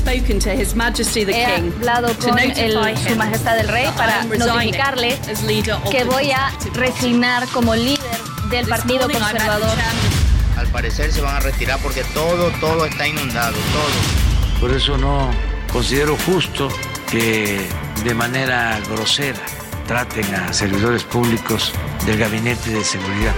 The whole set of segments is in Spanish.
Spoken to His Majesty the He King hablado to con el- Su him Majestad el Rey para notificarle as leader of que the voy a Conservative Party. resignar como líder del Partido Conservador. Al parecer se van a retirar porque todo, todo está inundado, todo. Por eso no considero justo que de manera grosera traten a servidores públicos del Gabinete de Seguridad.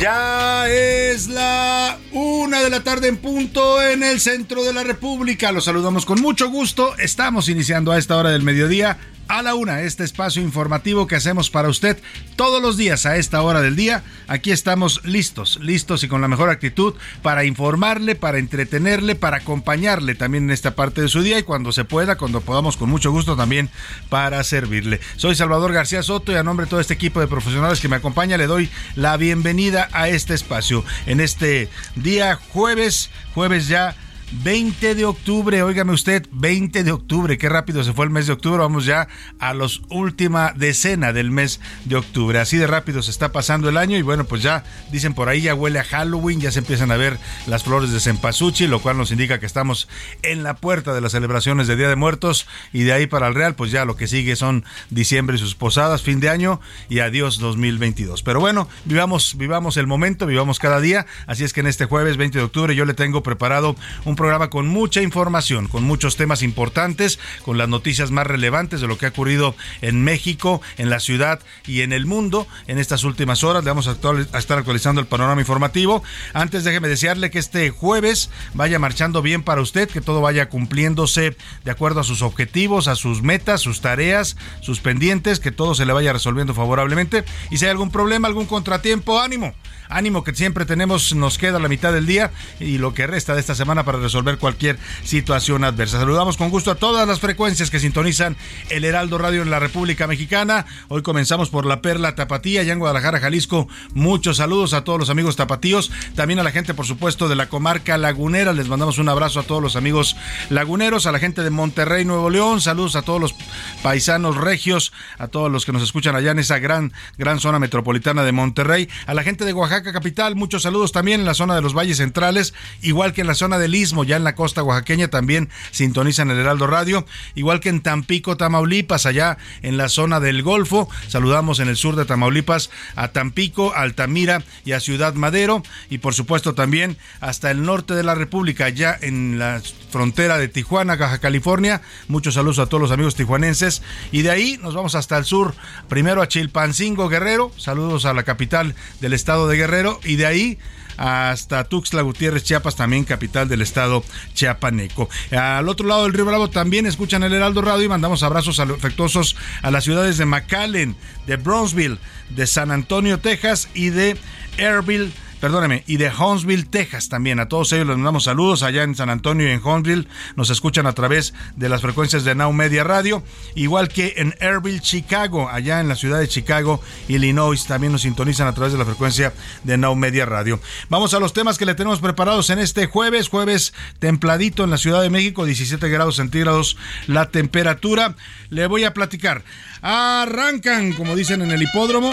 Ya es la una de la tarde en punto en el centro de la República. Los saludamos con mucho gusto. Estamos iniciando a esta hora del mediodía a la una este espacio informativo que hacemos para usted todos los días a esta hora del día. Aquí estamos listos, listos y con la mejor actitud para informarle, para entretenerle, para acompañarle también en esta parte de su día y cuando se pueda, cuando podamos con mucho gusto también para servirle. Soy Salvador García Soto y a nombre de todo este equipo de profesionales que me acompaña le doy la bienvenida a este espacio en este día jueves, jueves ya 20 de octubre, óigame usted, 20 de octubre, qué rápido se fue el mes de octubre, vamos ya a los última decena del mes de octubre, así de rápido se está pasando el año y bueno, pues ya dicen por ahí ya huele a Halloween, ya se empiezan a ver las flores de cempasúchil, lo cual nos indica que estamos en la puerta de las celebraciones de Día de Muertos y de ahí para el Real, pues ya lo que sigue son diciembre y sus posadas, fin de año y adiós 2022. Pero bueno, vivamos, vivamos el momento, vivamos cada día, así es que en este jueves 20 de octubre yo le tengo preparado un programa con mucha información, con muchos temas importantes, con las noticias más relevantes de lo que ha ocurrido en México, en la ciudad y en el mundo en estas últimas horas. Le vamos a, estar actualizando el panorama informativo. Antes déjeme desearle que este jueves vaya marchando bien para usted, que todo vaya cumpliéndose de acuerdo a sus objetivos, a sus metas, sus tareas, sus pendientes, que todo se le vaya resolviendo favorablemente. Y si hay algún problema, algún contratiempo, ánimo. Ánimo que siempre tenemos, nos queda la mitad del día y lo que resta de esta semana para resolver cualquier situación adversa. Saludamos con gusto a todas las frecuencias que sintonizan el Heraldo Radio en la República Mexicana. Hoy comenzamos por la Perla Tapatía, allá en Guadalajara, Jalisco. Muchos saludos a todos los amigos tapatíos, también a la gente, por supuesto, de la comarca lagunera. Les mandamos un abrazo a todos los amigos laguneros, a la gente de Monterrey, Nuevo León. Saludos a todos los paisanos regios, a todos los que nos escuchan allá en esa gran, gran zona metropolitana de Monterrey. A la gente de Oaxaca capital, muchos saludos también en la zona de los valles centrales, igual que en la zona del Istmo, ya en la costa oaxaqueña también sintonizan el Heraldo Radio, igual que en Tampico, Tamaulipas, allá en la zona del Golfo. Saludamos en el sur de Tamaulipas a Tampico, Altamira y a Ciudad Madero y por supuesto también hasta el norte de la República, allá en la frontera de Tijuana, Baja California. Muchos saludos a todos los amigos tijuanenses y de ahí nos vamos hasta el sur, primero a Chilpancingo, Guerrero. Saludos a la capital del estado de Guerrero y de ahí hasta Tuxtla Gutiérrez, Chiapas, también capital del estado chiapaneco. Al otro lado del río Bravo también escuchan el Heraldo Radio y mandamos abrazos afectuosos a las ciudades de McAllen, de Brownsville, de San Antonio, Texas y de Airville, perdóneme, y de Huntsville, Texas también. A todos ellos les mandamos saludos allá en San Antonio y en Huntsville. Nos escuchan a través de las frecuencias de Now Media Radio, igual que en Airville, Chicago, allá en la ciudad de Chicago, Illinois, también nos sintonizan a través de la frecuencia de Now Media Radio. Vamos a los temas que le tenemos preparados en este jueves, jueves templadito en la Ciudad de México, 17 grados centígrados la temperatura. Le voy a platicar. Arrancan, como dicen en el hipódromo,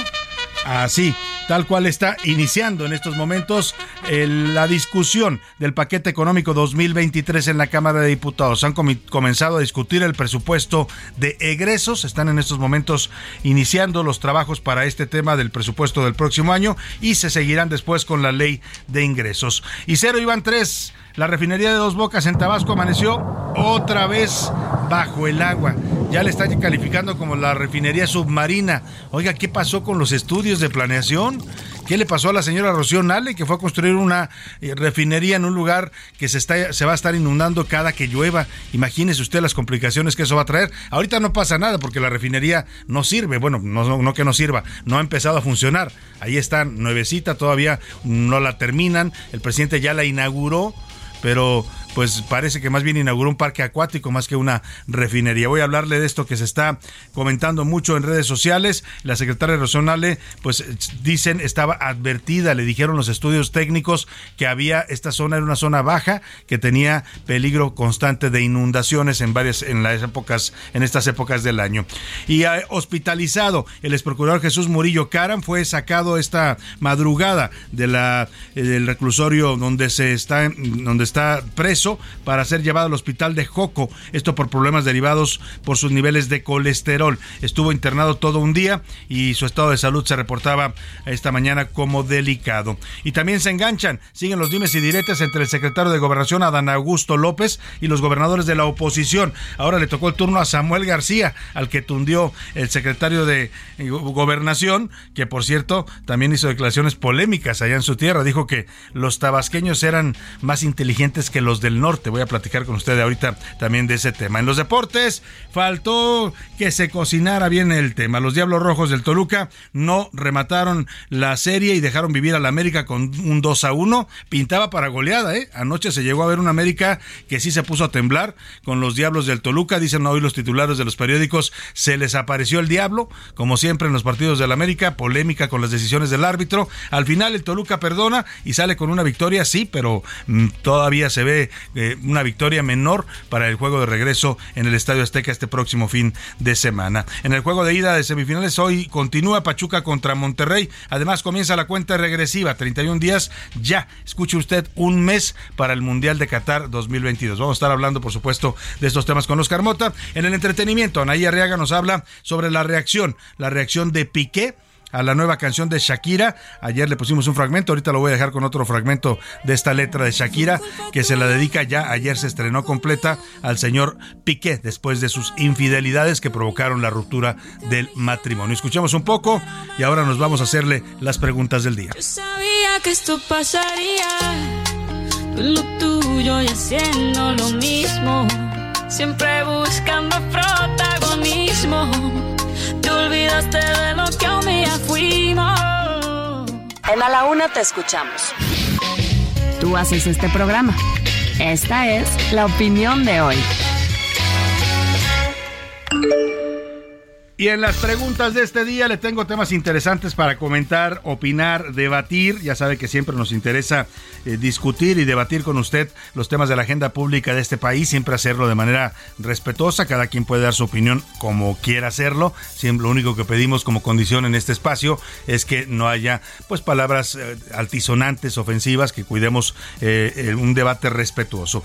así tal cual está iniciando en estos momentos la discusión del paquete económico 2023 en la Cámara de Diputados. Han comenzado a discutir el presupuesto de egresos, están en estos momentos iniciando los trabajos para este tema del presupuesto del próximo año y se seguirán después con la ley de ingresos. Y cero iban tres. La refinería de Dos Bocas en Tabasco amaneció otra vez bajo el agua. Ya le están calificando como la refinería submarina. Oiga, ¿qué pasó con los estudios de planeación? ¿Qué le pasó a la señora Rocío Nale que fue a construir una eh, refinería en un lugar que se, está, se va a estar inundando cada que llueva? Imagínese usted las complicaciones que eso va a traer. Ahorita no pasa nada porque la refinería no sirve. Bueno, no, que no sirva, no ha empezado a funcionar. Ahí está nuevecita, todavía no la terminan. El presidente ya la inauguró pero pues parece que más bien inauguró un parque acuático más que una refinería. Voy a hablarle de esto que se está comentando mucho en redes sociales. La secretaria regional, pues dicen, estaba advertida, le dijeron los estudios técnicos que había, esta zona era una zona baja, que tenía peligro constante de inundaciones en varias, en las épocas, en estas épocas del año. Y ha hospitalizado el ex procurador Jesús Murillo Caram, fue sacado esta madrugada de la, del reclusorio donde se está, donde está preso para ser llevado al hospital de Joco, esto por problemas derivados por sus niveles de colesterol. Estuvo internado todo un día y su estado de salud se reportaba esta mañana como delicado. Y también se enganchan, siguen los dimes y diretes entre el secretario de Gobernación Adán Augusto López y los gobernadores de la oposición. Ahora le tocó el turno a Samuel García, al que tundió el secretario de Gobernación, que por cierto también hizo declaraciones polémicas allá en su tierra. Dijo que los tabasqueños eran más inteligentes que los del norte. Voy a platicar con usted ahorita también de ese tema. En los deportes, faltó que se cocinara bien el tema. Los Diablos Rojos del Toluca no remataron la serie y dejaron vivir a la América con un 2 a 1. Pintaba para goleada, ¿eh? Anoche se llegó a ver una América que sí se puso a temblar con los Diablos del Toluca. Dicen hoy los titulares de los periódicos, se les apareció el diablo, como siempre en los partidos del América, polémica con las decisiones del árbitro. Al final el Toluca perdona y sale con una victoria, sí, pero mm, todavía se ve una victoria menor para el juego de regreso en el Estadio Azteca este próximo fin de semana. En el juego de ida de semifinales hoy continúa Pachuca contra Monterrey. Además comienza la cuenta regresiva, 31 días ya. Escuche usted un mes para el Mundial de Qatar 2022. Vamos a estar hablando, por supuesto, de estos temas con Oscar Mota. En el entretenimiento, Anaí Arriaga nos habla sobre la reacción, la reacción de Piqué a la nueva canción de Shakira. Ayer le pusimos un fragmento, ahorita lo voy a dejar con otro fragmento de esta letra de Shakira que se la dedica ya, ayer se estrenó completa al señor Piqué después de sus infidelidades que provocaron la ruptura del matrimonio. Escuchemos un poco y ahora nos vamos a hacerle las preguntas del día. Yo sabía que esto pasaría, lo tuyo y haciendo lo mismo, siempre buscando protagonismo te olvidaste de lo que un día fuimos. En A la Una te escuchamos. Tú haces este programa. Esta es la opinión de hoy. Y en las preguntas de este día le tengo temas interesantes para comentar, opinar, debatir. Ya sabe que siempre nos interesa eh, discutir y debatir con usted los temas de la agenda pública de este país, siempre hacerlo de manera respetuosa. Cada quien puede dar su opinión como quiera hacerlo. Siempre lo único que pedimos como condición en este espacio es que no haya pues palabras eh, altisonantes, ofensivas, que cuidemos eh, un debate respetuoso.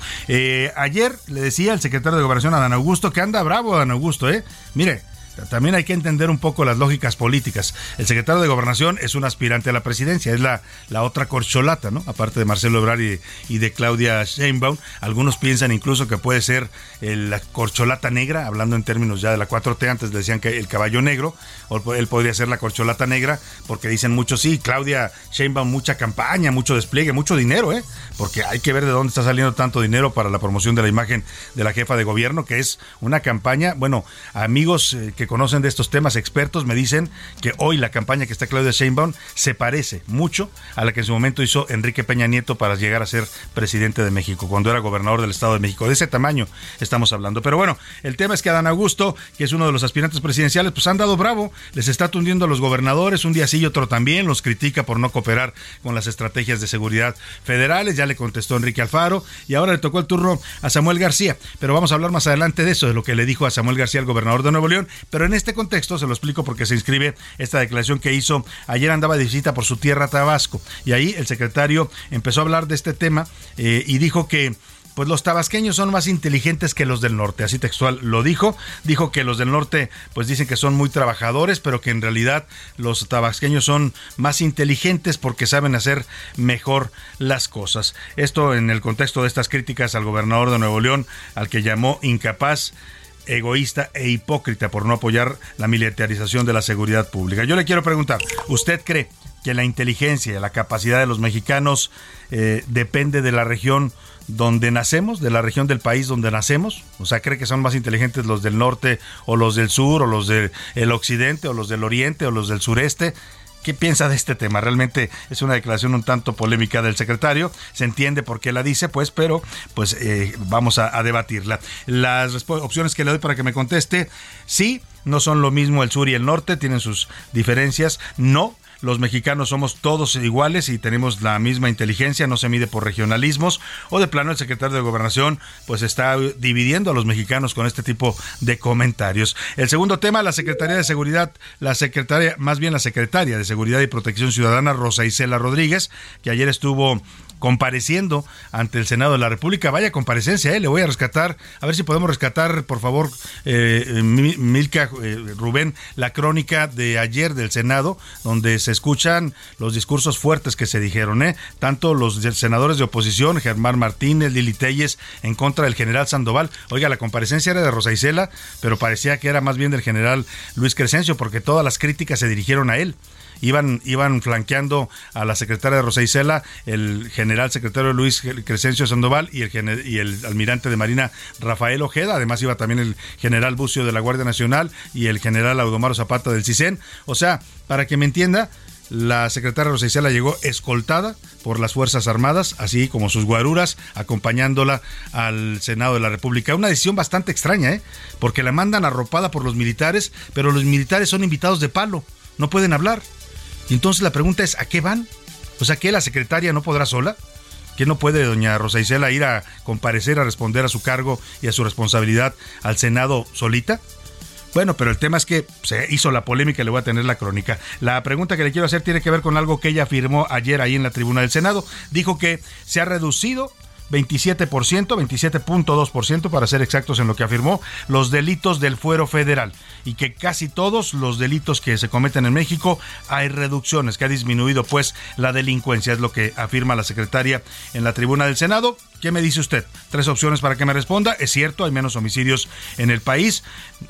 ayer le decía al secretario de Gobernación, Adán Augusto, que anda bravo, Adán Augusto, ¿eh? Mire, también hay que entender un poco las lógicas políticas. El secretario de Gobernación es un aspirante a la presidencia, es la, la otra corcholata, ¿no? Aparte de Marcelo Ebrard y, de Claudia Sheinbaum, algunos piensan incluso que puede ser la corcholata negra, hablando en términos ya de la 4T, antes decían que el caballo negro, o él podría ser la corcholata negra, porque dicen muchos, sí, Claudia Sheinbaum, mucha campaña, mucho despliegue, mucho dinero, ¿eh? Porque hay que ver de dónde está saliendo tanto dinero para la promoción de la imagen de la jefa de gobierno, que es una campaña, bueno, amigos eh, que conocen de estos temas, expertos, me dicen que hoy la campaña que está Claudia Sheinbaum se parece mucho a la que en su momento hizo Enrique Peña Nieto para llegar a ser presidente de México, cuando era gobernador del Estado de México. De ese tamaño estamos hablando. Pero bueno, el tema es que Adán Augusto, que es uno de los aspirantes presidenciales, pues han dado bravo, les está tundiendo a los gobernadores, un día sí y otro también, los critica por no cooperar con las estrategias de seguridad federales, ya le contestó Enrique Alfaro, y ahora le tocó el turno a Samuel García. Pero vamos a hablar más adelante de eso, de lo que le dijo a Samuel García, el gobernador de Nuevo León. Pero en este contexto se lo explico porque se inscribe esta declaración que hizo. Ayer andaba de visita por su tierra Tabasco, y ahí el secretario empezó a hablar de este tema eh, y dijo que pues los tabasqueños son más inteligentes que los del norte, así textual lo dijo, dijo que los del norte pues dicen que son muy trabajadores, pero que en realidad los tabasqueños son más inteligentes porque saben hacer mejor las cosas. Esto en el contexto de estas críticas al gobernador de Nuevo León, al que llamó incapaz egoísta e hipócrita por no apoyar la militarización de la seguridad pública. Yo le quiero preguntar, ¿usted cree que la inteligencia y la capacidad de los mexicanos eh, depende de la región donde nacemos, de la región del país donde nacemos. O sea, cree que son más inteligentes los del norte o los del sur o los del occidente o los del oriente o los del sureste. ¿Qué piensa de este tema? Realmente es una declaración un tanto polémica del secretario. Se entiende por qué la dice, pues, pero pues eh, vamos a, a, debatirla. Las opciones que le doy para que me conteste, sí, no son lo mismo el sur y el norte, tienen sus diferencias. No, los mexicanos somos todos iguales y tenemos la misma inteligencia, no se mide por regionalismos, o de plano el secretario de Gobernación pues está dividiendo a los mexicanos con este tipo de comentarios. El segundo tema, la Secretaría de Seguridad, la secretaria, más bien la secretaria de Seguridad y Protección Ciudadana, Rosa Isela Rodríguez, que ayer estuvo compareciendo ante el Senado de la República. Vaya comparecencia, ¿eh? le voy a rescatar, a ver si podemos rescatar, por favor, eh, Milka, eh, Rubén, la crónica de ayer del Senado, donde se escuchan los discursos fuertes que se dijeron, ¿eh? tanto los senadores de oposición, Germán Martínez, Lili Telles, en contra del general Sandoval. Oiga, la comparecencia era de Rosa Isela, pero parecía que era más bien del general Luis Crescencio, porque todas las críticas se dirigieron a él iban, iban flanqueando a la secretaria Rosa Isela, el general secretario Luis Crescencio Sandoval y el, y el almirante de Marina Rafael Ojeda. Además iba también el general Bucio de la Guardia Nacional y el general Audomaro Zapata del CISEN. O sea, para que me entienda, la secretaria Rosa Isela llegó escoltada por las Fuerzas Armadas, así como sus guaruras, acompañándola al Senado de la República. Una decisión bastante extraña, ¿eh? Porque la mandan arropada por los militares, pero los militares son invitados de palo, no pueden hablar. Y entonces la pregunta es, ¿a qué van? O sea, ¿que la secretaria no podrá sola? ¿Que no puede doña Rosa Isela ir a comparecer, a responder a su cargo y a su responsabilidad al Senado solita? Bueno, pero el tema es que se hizo la polémica y le voy a tener la crónica. La pregunta que le quiero hacer tiene que ver con algo que ella afirmó ayer ahí en la tribuna del Senado. Dijo que se ha reducido 27%, 27.2% para ser exactos en lo que afirmó, los delitos del fuero federal y que casi todos los delitos que se cometen en México hay reducciones, que ha disminuido pues la delincuencia, es lo que afirma la secretaria en la tribuna del Senado. ¿Qué me dice usted? Tres opciones para que me responda. Es cierto, hay menos homicidios en el país.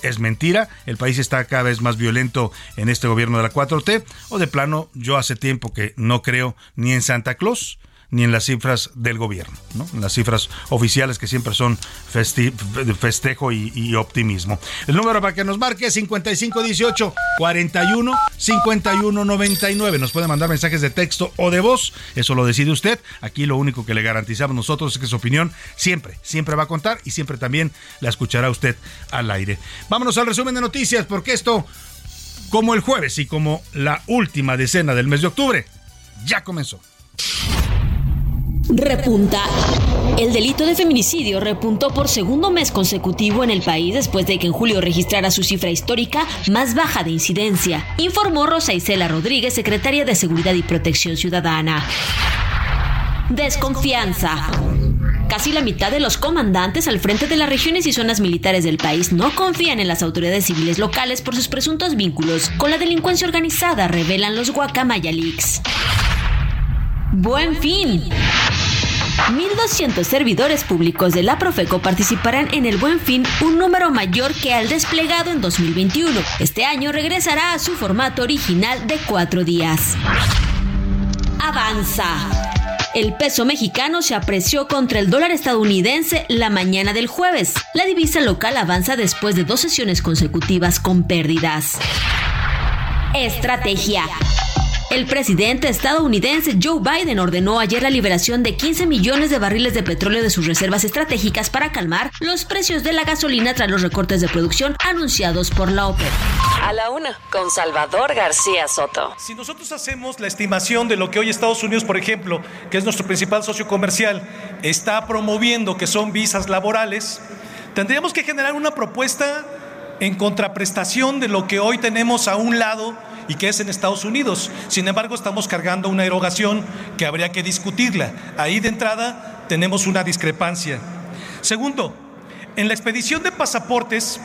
Es mentira. El país está cada vez más violento en este gobierno de la 4T. O de plano, yo hace tiempo que no creo ni en Santa Claus ni en las cifras del gobierno, ¿no? en las cifras oficiales que siempre son festejo y, optimismo. El número para que nos marque es 5518 41 51 99. Nos puede mandar mensajes de texto o de voz, eso lo decide usted. Aquí lo único que le garantizamos nosotros es que su opinión siempre, siempre va a contar y siempre también la escuchará usted al aire. Vámonos al resumen de noticias, porque esto, como el jueves y como la última decena del mes de octubre, ya comenzó repunta. El delito de feminicidio repuntó por segundo mes consecutivo en el país después de que en julio registrara su cifra histórica más baja de incidencia, informó Rosa Isela Rodríguez, secretaria de Seguridad y Protección Ciudadana. Desconfianza. Casi la mitad de los comandantes al frente de las regiones y zonas militares del país no confían en las autoridades civiles locales por sus presuntos vínculos con la delincuencia organizada, revelan los Guacamaya Leaks. Buen fin. 1.200 servidores públicos de la Profeco participarán en el Buen Fin, un número mayor que al desplegado en 2021. Este año regresará a su formato original de cuatro días. Avanza. El peso mexicano se apreció contra el dólar estadounidense la mañana del jueves. La divisa local avanza después de dos sesiones consecutivas con pérdidas. Estrategia. El presidente estadounidense Joe Biden ordenó ayer la liberación de 15 millones de barriles de petróleo de sus reservas estratégicas para calmar los precios de la gasolina tras los recortes de producción anunciados por la OPEP. A la una, con Salvador García Soto. Si nosotros hacemos la estimación de lo que hoy Estados Unidos, por ejemplo, que es nuestro principal socio comercial, está promoviendo, que son visas laborales, tendríamos que generar una propuesta en contraprestación de lo que hoy tenemos a un lado y que es en Estados Unidos. Sin embargo, estamos cargando una erogación que habría que discutirla. Ahí de entrada tenemos una discrepancia. Segundo, en la expedición de pasaportes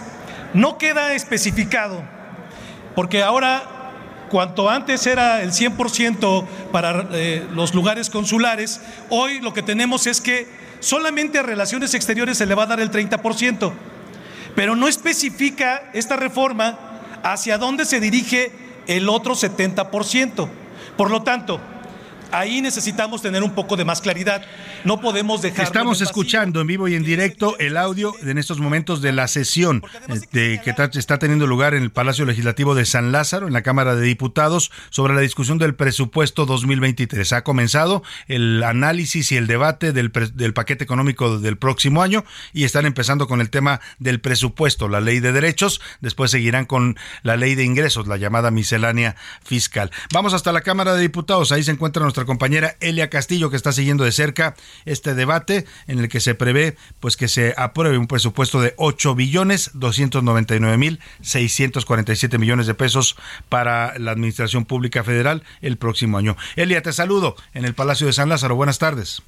no queda especificado, porque ahora cuanto antes era el 100% para eh, los lugares consulares, hoy lo que tenemos es que solamente a relaciones exteriores se le va a dar el 30%, pero no especifica esta reforma hacia dónde se dirige el otro 70%. Por lo tanto, ahí necesitamos tener un poco de más claridad. No podemos dejar. Estamos escuchando en vivo y en directo el audio en estos momentos de la sesión de, que está teniendo lugar en el Palacio Legislativo de San Lázaro, en la Cámara de Diputados, sobre la discusión del presupuesto 2023. Ha comenzado el análisis y el debate del, del paquete económico del próximo año y están empezando con el tema del presupuesto, la ley de derechos. Después seguirán con la ley de ingresos, la llamada miscelánea fiscal. Vamos hasta la Cámara de Diputados. Ahí se encuentra nuestra compañera Elia Castillo, que está siguiendo de cerca este debate en el que se prevé pues que se apruebe un presupuesto de 8 billones 299 mil 647 millones de pesos para la Administración Pública Federal el próximo año. Elia, te saludo en el Palacio de San Lázaro. Buenas tardes.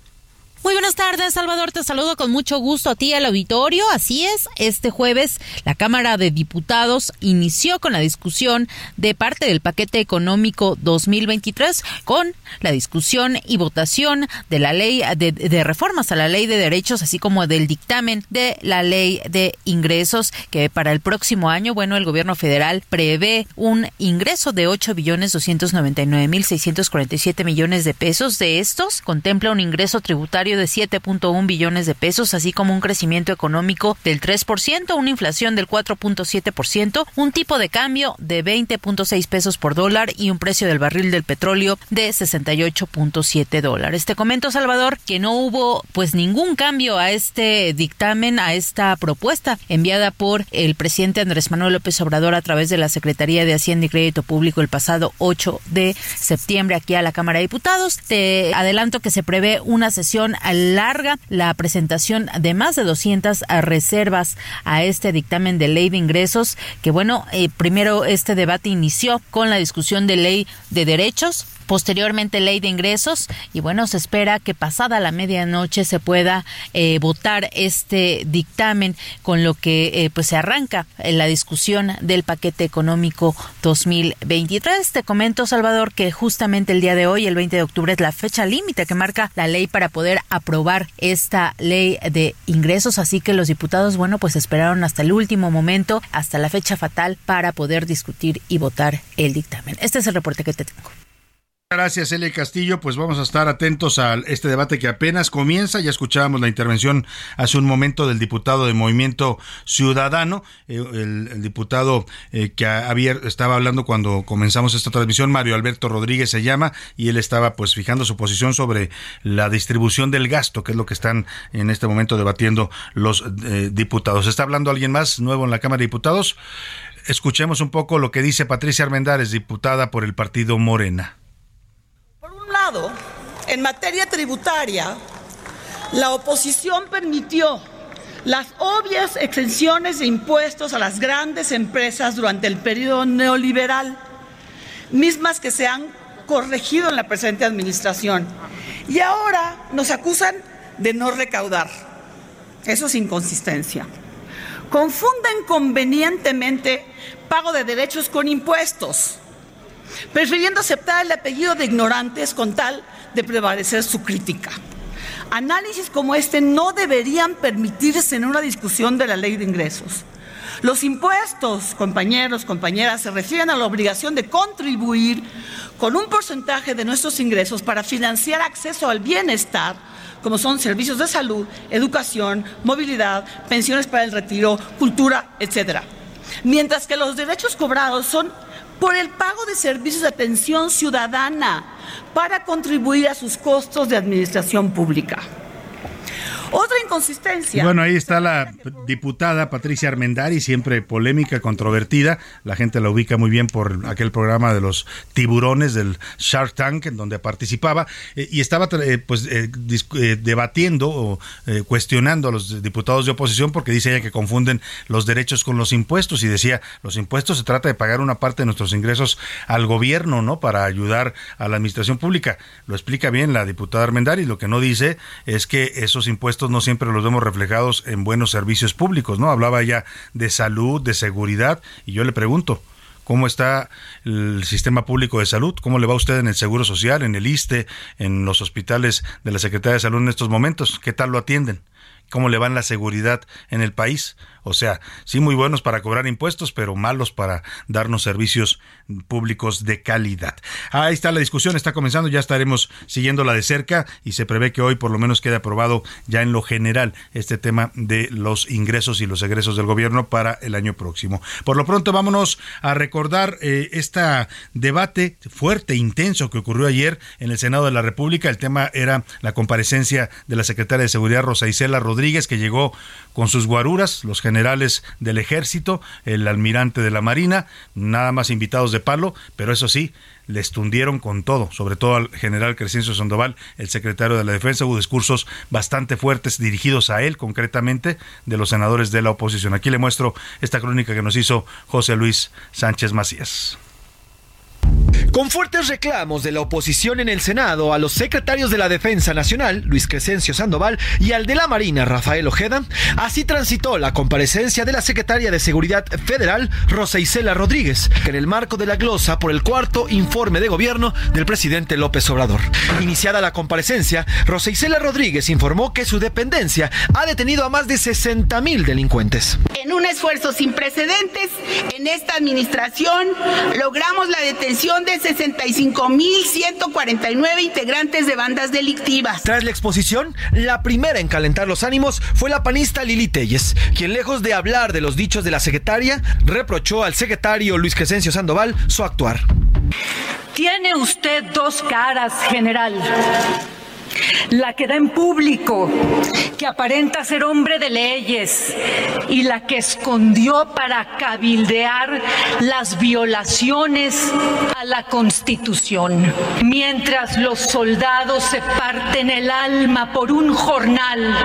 Muy buenas tardes, Salvador. Te saludo con mucho gusto a ti al auditorio. Así es, este jueves la Cámara de Diputados inició con la discusión de parte del paquete económico 2023 con la discusión y votación de la ley de, de reformas a la ley de derechos, así como del dictamen de la ley de ingresos que para el próximo año, bueno, el gobierno federal prevé un ingreso de 8 billones 299 mil 647 millones de pesos. De estos contempla un ingreso tributario de 7.1 billones de pesos, así como un crecimiento económico del 3%, una inflación del 4.7%, un tipo de cambio de 20.6 pesos por dólar y un precio del barril del petróleo de 68.7 dólares. Te comento, Salvador, que no hubo pues ningún cambio a este dictamen, a esta propuesta enviada por el presidente Andrés Manuel López Obrador a través de la Secretaría de Hacienda y Crédito Público el pasado 8 de septiembre aquí a la Cámara de Diputados. Te adelanto que se prevé una sesión larga la presentación de más de 200 reservas a este dictamen de ley de ingresos, que bueno, eh, primero este debate inició con la discusión de ley de derechos, posteriormente ley de ingresos. Y bueno se espera que pasada la medianoche se pueda eh, votar este dictamen con lo que eh, pues se arranca la discusión del paquete económico 2023 te comento Salvador que justamente el día de hoy el 20 de octubre es la fecha límite que marca la ley para poder aprobar esta ley de ingresos. Así que los diputados bueno pues esperaron hasta el último momento hasta la fecha fatal para poder discutir y votar el dictamen. Este es el reporte que te tengo Gracias, Elia Castillo. Pues vamos a estar atentos a este debate que apenas comienza. Ya escuchábamos la intervención hace un momento del diputado de Movimiento Ciudadano, eh, el, diputado eh, que estaba hablando cuando comenzamos esta transmisión, Mario Alberto Rodríguez se llama, y él estaba pues fijando su posición sobre la distribución del gasto, que es lo que están en este momento debatiendo los eh, diputados. ¿Está hablando alguien más nuevo en la Cámara de Diputados? Escuchemos un poco lo que dice Patricia Armendáriz, diputada por el partido Morena en materia tributaria, la oposición permitió las obvias exenciones de impuestos a las grandes empresas durante el periodo neoliberal, mismas que se han corregido en la presente administración. Y ahora nos acusan de no recaudar. Eso es inconsistencia. Confunden convenientemente pago de derechos con impuestos prefiriendo aceptar el apellido de ignorantes con tal de prevalecer su crítica. Análisis como este no deberían permitirse en una discusión de la ley de ingresos, Los impuestos, compañeros, compañeras, se refieren a la obligación de contribuir con un porcentaje de nuestros ingresos para financiar acceso al bienestar, como son servicios de salud, educación, movilidad, pensiones para el retiro, cultura, etc. Mientras que los derechos cobrados son por el pago de servicios de atención ciudadana para contribuir a sus costos de administración pública. Otra inconsistencia. Bueno, ahí está la diputada Patricia Armendari, siempre polémica, controvertida. La gente la ubica muy bien por aquel programa de los tiburones del Shark Tank, en donde participaba eh, y estaba eh, pues eh, debatiendo o cuestionando a los diputados de oposición porque dice ella que confunden los derechos con los impuestos y decía los impuestos se trata de pagar una parte de nuestros ingresos al gobierno, ¿no? Para ayudar a la administración pública. Lo explica bien la diputada Armendari. Lo que no dice es que esos impuestos no siempre los vemos reflejados en buenos servicios públicos, ¿no? Hablaba ya de salud, de seguridad, y yo le pregunto, ¿Cómo está el sistema público de salud? ¿Cómo le va a usted en el Seguro Social, en el ISTE, en los hospitales de la Secretaría de Salud en estos momentos? ¿Qué tal lo atienden? ¿Cómo le va en la seguridad en el país? O sea, sí muy buenos para cobrar impuestos, pero malos para darnos servicios públicos de calidad. Ahí está la discusión, está comenzando, ya estaremos siguiéndola de cerca y se prevé que hoy por lo menos quede aprobado ya en lo general este tema de los ingresos y los egresos del gobierno para el año próximo. Por lo pronto vámonos a recordar este debate fuerte, intenso que ocurrió ayer en el Senado de la República. El tema era la comparecencia de la secretaria de Seguridad Rosa Isela Rodríguez, que llegó con sus guaruras, los generales del ejército, el almirante de la marina, nada más invitados de palo, pero eso sí, les tundieron con todo, sobre todo al general Crescencio Sandoval, el secretario de la Defensa, hubo discursos bastante fuertes dirigidos a él concretamente de los senadores de la oposición. Aquí le muestro esta crónica que nos hizo José Luis Sánchez Macías. Con fuertes reclamos de la oposición en el Senado a los secretarios de la Defensa Nacional, Luis Crescencio Sandoval, y al de la Marina, Rafael Ojeda, así transitó la comparecencia de la secretaria de Seguridad Federal, Rosa Isela Rodríguez, en el marco de la glosa por el cuarto informe de gobierno del presidente López Obrador. Iniciada la comparecencia, Rosa Isela Rodríguez informó que su dependencia ha detenido a más de 60 mil delincuentes. En un esfuerzo sin precedentes, en esta administración logramos la detención de 65.149 integrantes de bandas delictivas. Tras la exposición, la primera en calentar los ánimos fue la panista Lili Telles, quien lejos de hablar de los dichos de la secretaria, reprochó al secretario Luis Crescencio Sandoval su actuar. Tiene usted dos caras, general la que da en público, que aparenta ser hombre de leyes y la que escondió para cabildear las violaciones a la Constitución. Mientras los soldados se parten el alma por un jornal,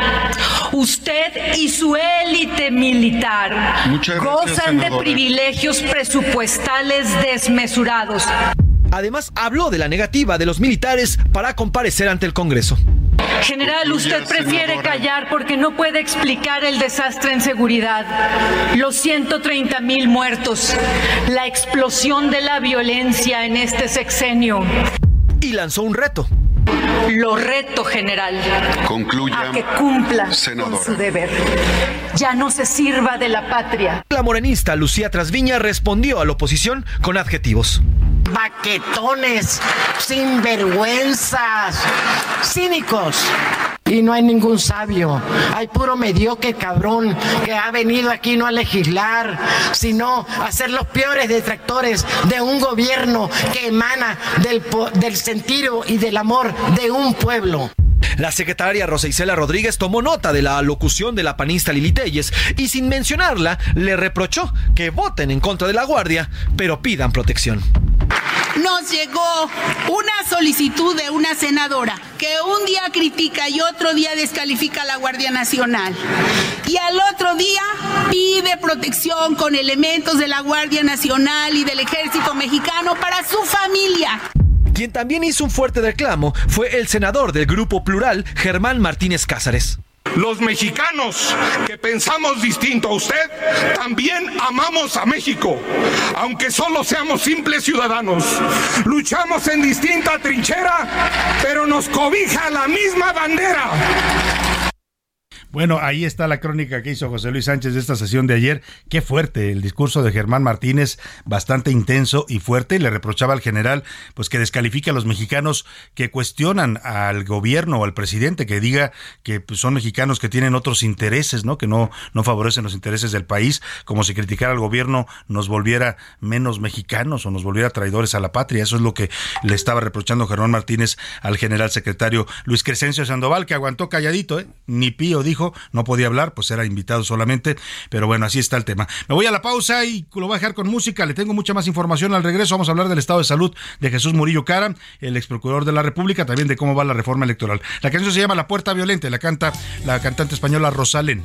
usted y su élite militar gozan de privilegios presupuestales desmesurados. Además, habló de la negativa de los militares para comparecer ante el Congreso. General, usted prefiere callar porque no puede explicar el desastre en seguridad, los 130 mil muertos, la explosión de la violencia en este sexenio. Y lanzó un reto. Lo reto, general, Concluya, a que cumpla con su deber. Ya no se sirva de la patria. La morenista Lucía Trasviña respondió a la oposición con adjetivos baquetones, sinvergüenzas, cínicos. Y no hay ningún sabio, hay puro mediocre cabrón que ha venido aquí no a legislar, sino a ser los peores detractores de un gobierno que emana del, del sentido y del amor de un pueblo. La secretaria Rosa Isela Rodríguez tomó nota de la alocución de la panista Lili Telles y sin mencionarla le reprochó que voten en contra de la Guardia, pero pidan protección nos llegó una solicitud de una senadora que un día critica y otro día descalifica a la Guardia Nacional. Y al otro día pide protección con elementos de la Guardia Nacional y del Ejército Mexicano para su familia. Quien también hizo un fuerte reclamo fue el senador del Grupo Plural, Germán Martínez Cázares. Los mexicanos que pensamos distinto a usted, también amamos a México, aunque solo seamos simples ciudadanos. Luchamos en distinta trinchera, pero nos cobija la misma bandera. Bueno, ahí está la crónica que hizo José Luis Sánchez de esta sesión de ayer. Qué fuerte el discurso de Germán Martínez, bastante intenso y fuerte. Le reprochaba al general, pues que descalifique a los mexicanos que cuestionan al gobierno o al presidente, que diga que pues, son mexicanos que tienen otros intereses, ¿no? Que no, no favorecen los intereses del país, como si criticar al gobierno nos volviera menos mexicanos o nos volviera traidores a la patria. Eso es lo que le estaba reprochando Germán Martínez al general secretario Luis Crescencio Sandoval, que aguantó calladito, ¿eh? Ni pío dijo no podía hablar, pues era invitado solamente, pero bueno, así está el tema. Me voy a la pausa y lo voy a dejar con música, le tengo mucha más información al regreso, vamos a hablar del estado de salud de Jesús Murillo Cara, el ex procurador de la República, también de cómo va la reforma electoral. La canción se llama La Puerta Violenta, la canta la cantante española Rosalén.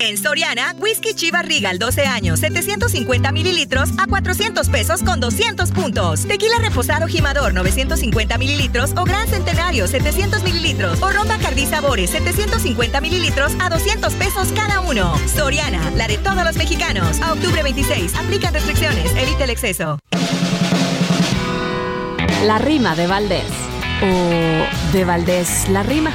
En Soriana, Whisky Chiva Regal 12 años, 750 mililitros a 400 pesos con 200 puntos. Tequila reposado Jimador 950 mililitros o Gran Centenario 700 mililitros o Roma Cardí Sabores 750 mililitros a 200 pesos cada uno. Soriana, la de todos los mexicanos. A octubre 26, aplican restricciones, evite el exceso. La rima de Valdés. O de Valdés la rima.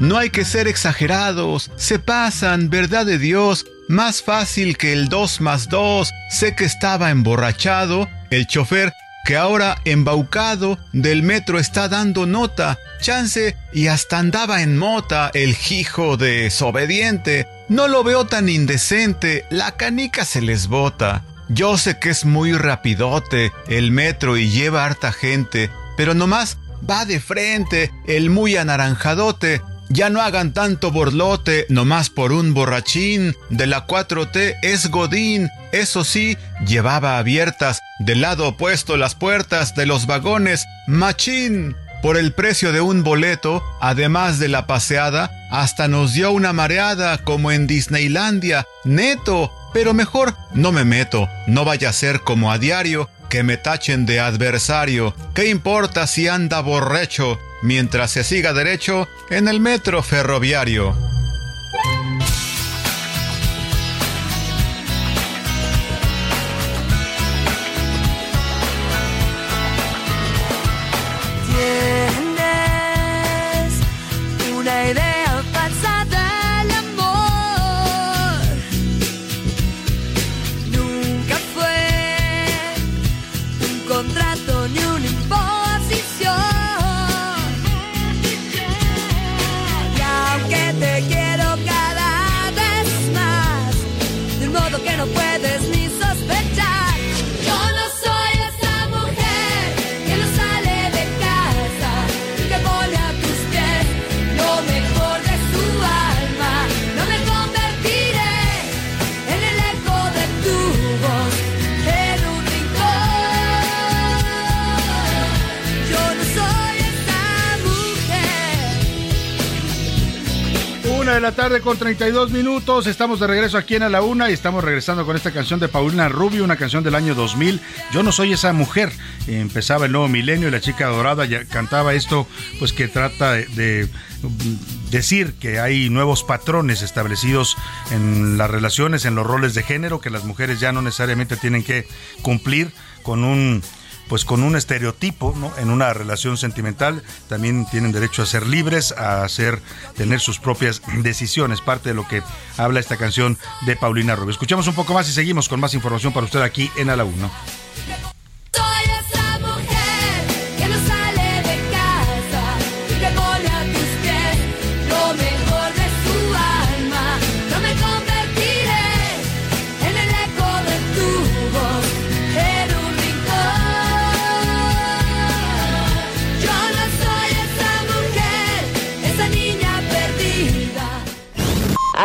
No hay que ser exagerados, se pasan, verdad de Dios, más fácil que el 2 más 2. Sé que estaba emborrachado, el chofer que ahora embaucado del metro está dando nota, chance y hasta andaba en mota el hijo desobediente. No lo veo tan indecente, la canica se les bota. Yo sé que es muy rapidote el metro y lleva harta gente, pero nomás va de frente el muy anaranjadote ya no hagan tanto borlote nomás por un borrachín. De la 4T es Godín. Eso sí, llevaba abiertas del lado opuesto las puertas de los vagones. Machín. Por el precio de un boleto, además de la paseada, hasta nos dio una mareada como en Disneylandia. Neto. Pero mejor no me meto. No vaya a ser como a diario que me tachen de adversario. ¿Qué importa si anda borrecho? Mientras se siga derecho en el metro ferroviario. La tarde con 32 minutos. Estamos de regreso aquí en A la Una y estamos regresando con esta canción de Paulina Rubio, una canción del año 2000. Yo no soy esa mujer. Empezaba el nuevo milenio y la chica dorada ya cantaba esto, pues que trata de, de decir que hay nuevos patrones establecidos en las relaciones, en los roles de género, que las mujeres ya no necesariamente tienen que cumplir con un pues con un estereotipo, ¿no? En una relación sentimental también tienen derecho a ser libres, a hacer, tener sus propias decisiones, parte de lo que habla esta canción de Paulina Rubio. Escuchamos un poco más y seguimos con más información para usted aquí en A la 1.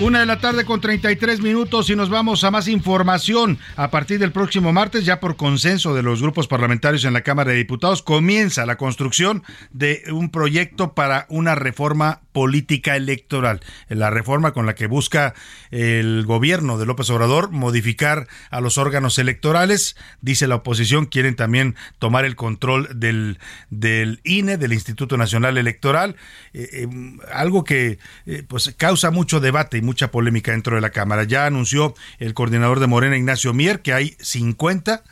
Una de la tarde con 33 minutos y nos vamos a más información. A partir del próximo martes, ya por consenso de los grupos parlamentarios en la Cámara de Diputados, comienza la construcción de un proyecto para una reforma política electoral. La reforma con la que busca el gobierno de López Obrador modificar a los órganos electorales. Dice la oposición, quieren también tomar el control del, del INE, del Instituto Nacional Electoral. Eh, eh, algo que eh, pues causa mucho debate mucha polémica dentro de la Cámara. Ya anunció el coordinador de Morena, Ignacio Mier, que hay 50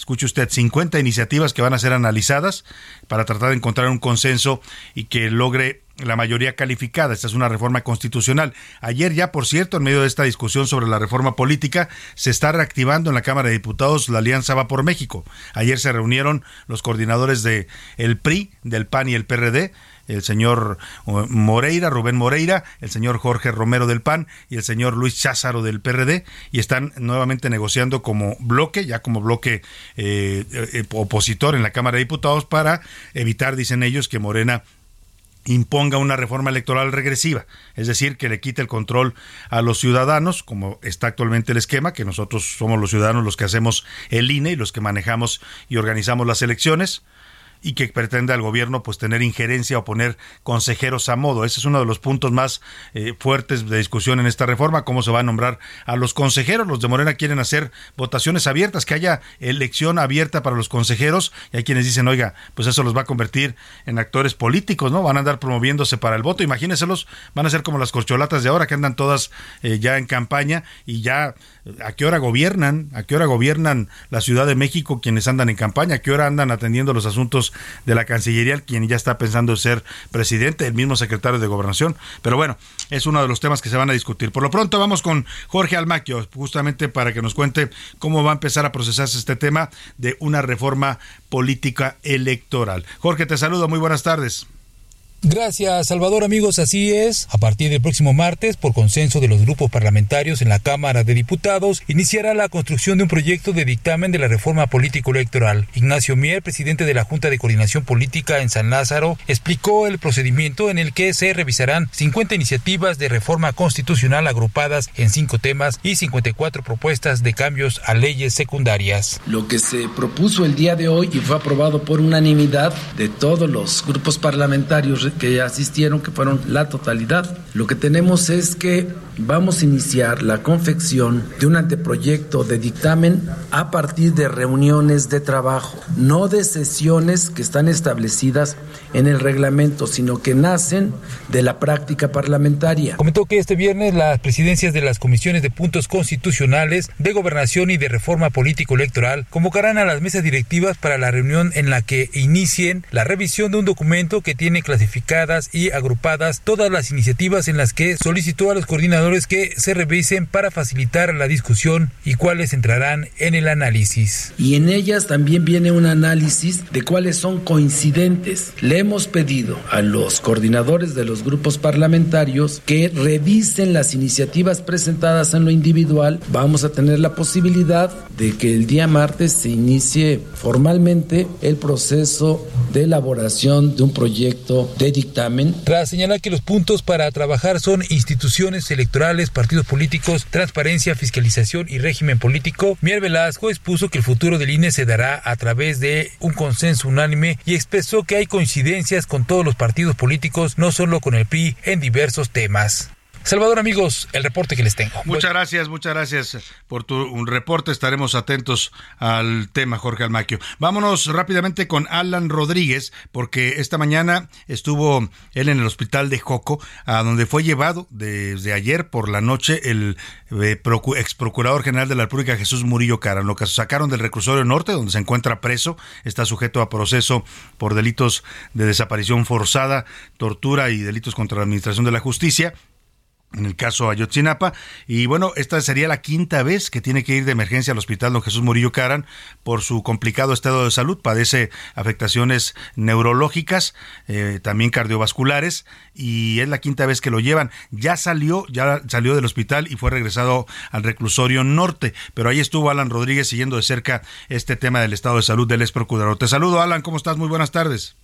escuche usted, 50 iniciativas que van a ser analizadas para tratar de encontrar un consenso y que logre la mayoría calificada. Esta es una reforma constitucional. Ayer ya, por cierto, en medio de esta discusión sobre la reforma política, se está reactivando en la Cámara de Diputados la Alianza Va por México. Ayer se reunieron los coordinadores de el PRI, del PAN y el PRD, el señor Moreira, Rubén Moreira, el señor Jorge Romero del PAN y el señor Luis Cházaro del PRD, y están nuevamente negociando como bloque, ya como bloque eh, eh, opositor en la Cámara de Diputados, para evitar, dicen ellos, que Morena imponga una reforma electoral regresiva, es decir, que le quite el control a los ciudadanos, como está actualmente el esquema, que nosotros somos los ciudadanos los que hacemos el INE y los que manejamos y organizamos las elecciones, y que pretende al gobierno pues tener injerencia o poner consejeros a modo. Ese es uno de los puntos más eh, fuertes de discusión en esta reforma, cómo se va a nombrar a los consejeros. Los de Morena quieren hacer votaciones abiertas, que haya elección abierta para los consejeros y hay quienes dicen, oiga, pues eso los va a convertir en actores políticos, ¿no? Van a andar promoviéndose para el voto. Imagínenselos, van a ser como las corcholatas de ahora que andan todas eh, ya en campaña y ya a qué hora gobiernan, a qué hora gobiernan la Ciudad de México quienes andan en campaña, a qué hora andan atendiendo los asuntos de la Cancillería, quien ya está pensando en ser presidente, el mismo secretario de Gobernación. Pero bueno, es uno de los temas que se van a discutir. Por lo pronto vamos con Jorge Almaquio, justamente para que nos cuente cómo va a empezar a procesarse este tema de una reforma política electoral. Jorge, te saludo, muy buenas tardes. Gracias, Salvador. Amigos, así es. A partir del próximo martes, por consenso de los grupos parlamentarios en la Cámara de Diputados, iniciará la construcción de un proyecto de dictamen de la reforma político-electoral. Ignacio Mier, presidente de la Junta de Coordinación Política en San Lázaro, explicó el procedimiento en el que se revisarán 50 iniciativas de reforma constitucional agrupadas en cinco temas y 54 propuestas de cambios a leyes secundarias. Lo que se propuso el día de hoy y fue aprobado por unanimidad de todos los grupos parlamentarios que asistieron, que fueron la totalidad. Lo que tenemos es que vamos a iniciar la confección de un anteproyecto de dictamen a partir de reuniones de trabajo, no de sesiones que están establecidas en el reglamento, sino que nacen de la práctica parlamentaria. Comentó que este viernes las presidencias de las comisiones de puntos constitucionales, de gobernación y de reforma político-electoral convocarán a las mesas directivas para la reunión en la que inicien la revisión de un documento que tiene clasificadas y agrupadas todas las iniciativas en las que solicitó a los coordinadores que se revisen para facilitar la discusión y cuáles entrarán en el análisis. Y en ellas también viene un análisis de cuáles son coincidentes. Le hemos pedido a los coordinadores de los grupos parlamentarios que revisen las iniciativas presentadas en lo individual. Vamos a tener la posibilidad de que el día martes se inicie formalmente el proceso de elaboración de un proyecto de dictamen. Tras señalar que los puntos para trabajar son instituciones electorales, partidos políticos, transparencia, fiscalización y régimen político, Mier Velasco expuso que el futuro del INE se dará a través de un consenso unánime y expresó que hay coincidencias con todos los partidos políticos, no solo con el PRI, en diversos temas. Salvador, amigos, el reporte que les tengo. Muchas gracias, muchas gracias por tu un reporte. Estaremos atentos al tema, Jorge Almaquio. Vámonos rápidamente con Alan Rodríguez, porque esta mañana estuvo él en el hospital de Joco, a donde fue llevado desde ayer por la noche el eh, ex procurador general de la República, Jesús Murillo Cara. Lo que sacaron del reclusorio norte, donde se encuentra preso, está sujeto a proceso por delitos de desaparición forzada, tortura y delitos contra la administración de la justicia en el caso Ayotzinapa. Y bueno, esta sería la quinta vez que tiene que ir de emergencia al hospital don Jesús Murillo Caran por su complicado estado de salud. Padece afectaciones neurológicas, eh, también cardiovasculares, y es la quinta vez que lo llevan. Ya salió, ya salió del hospital y fue regresado al reclusorio norte, pero ahí estuvo Alan Rodríguez siguiendo de cerca este tema del estado de salud del ex procurador. Te saludo, Alan, ¿cómo estás? Muy buenas tardes.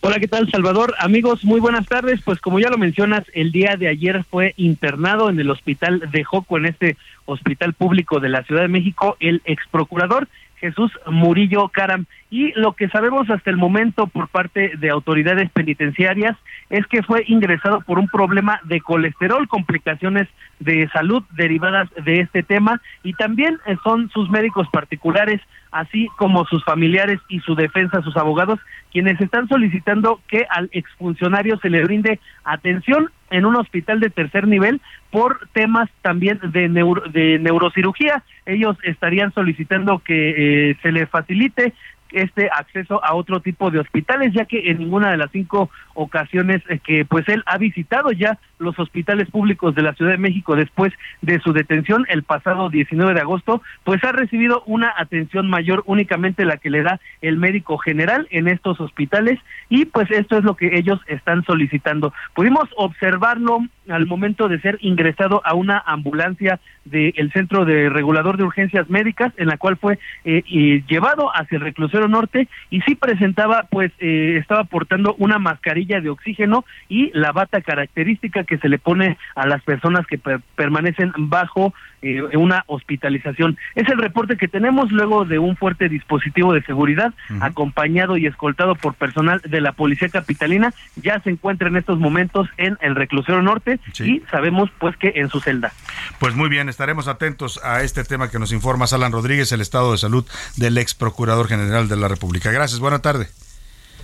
Hola, ¿qué tal, Salvador? Amigos, muy buenas tardes. Pues como ya lo mencionas, el día de ayer fue internado en el hospital de Joco, en este hospital público de la Ciudad de México, el ex procurador Jesús Murillo Caram. Y lo que sabemos hasta el momento por parte de autoridades penitenciarias es que fue ingresado por un problema de colesterol, complicaciones de salud derivadas de este tema y también eh, son sus médicos particulares, así como sus familiares y su defensa, sus abogados, quienes están solicitando que al exfuncionario se le brinde atención en un hospital de tercer nivel por temas también de, de neurocirugía. Ellos estarían solicitando que eh, se le facilite este acceso a otro tipo de hospitales, ya que en ninguna de las cinco ocasiones eh, que pues él ha visitado ya los hospitales públicos de la Ciudad de México después de su detención el pasado 19 de agosto, pues ha recibido una atención mayor únicamente la que le da el médico general en estos hospitales y pues esto es lo que ellos están solicitando. Pudimos observarlo al momento de ser ingresado a una ambulancia del Centro de Regulador de Urgencias Médicas, en la cual fue eh, llevado hacia el norte y sí presentaba, pues, eh, estaba portando una mascarilla de oxígeno y la bata característica que se le pone a las personas que permanecen bajo eh, una hospitalización. Es el reporte que tenemos luego de un fuerte dispositivo de seguridad acompañado y escoltado por personal de la Policía Capitalina. Ya se encuentra en estos momentos en el reclusorio norte y sabemos pues que en su celda. Pues muy bien, estaremos atentos a este tema que nos informa Salan Rodríguez, el estado de salud del ex procurador general de la República. Gracias, buena tarde.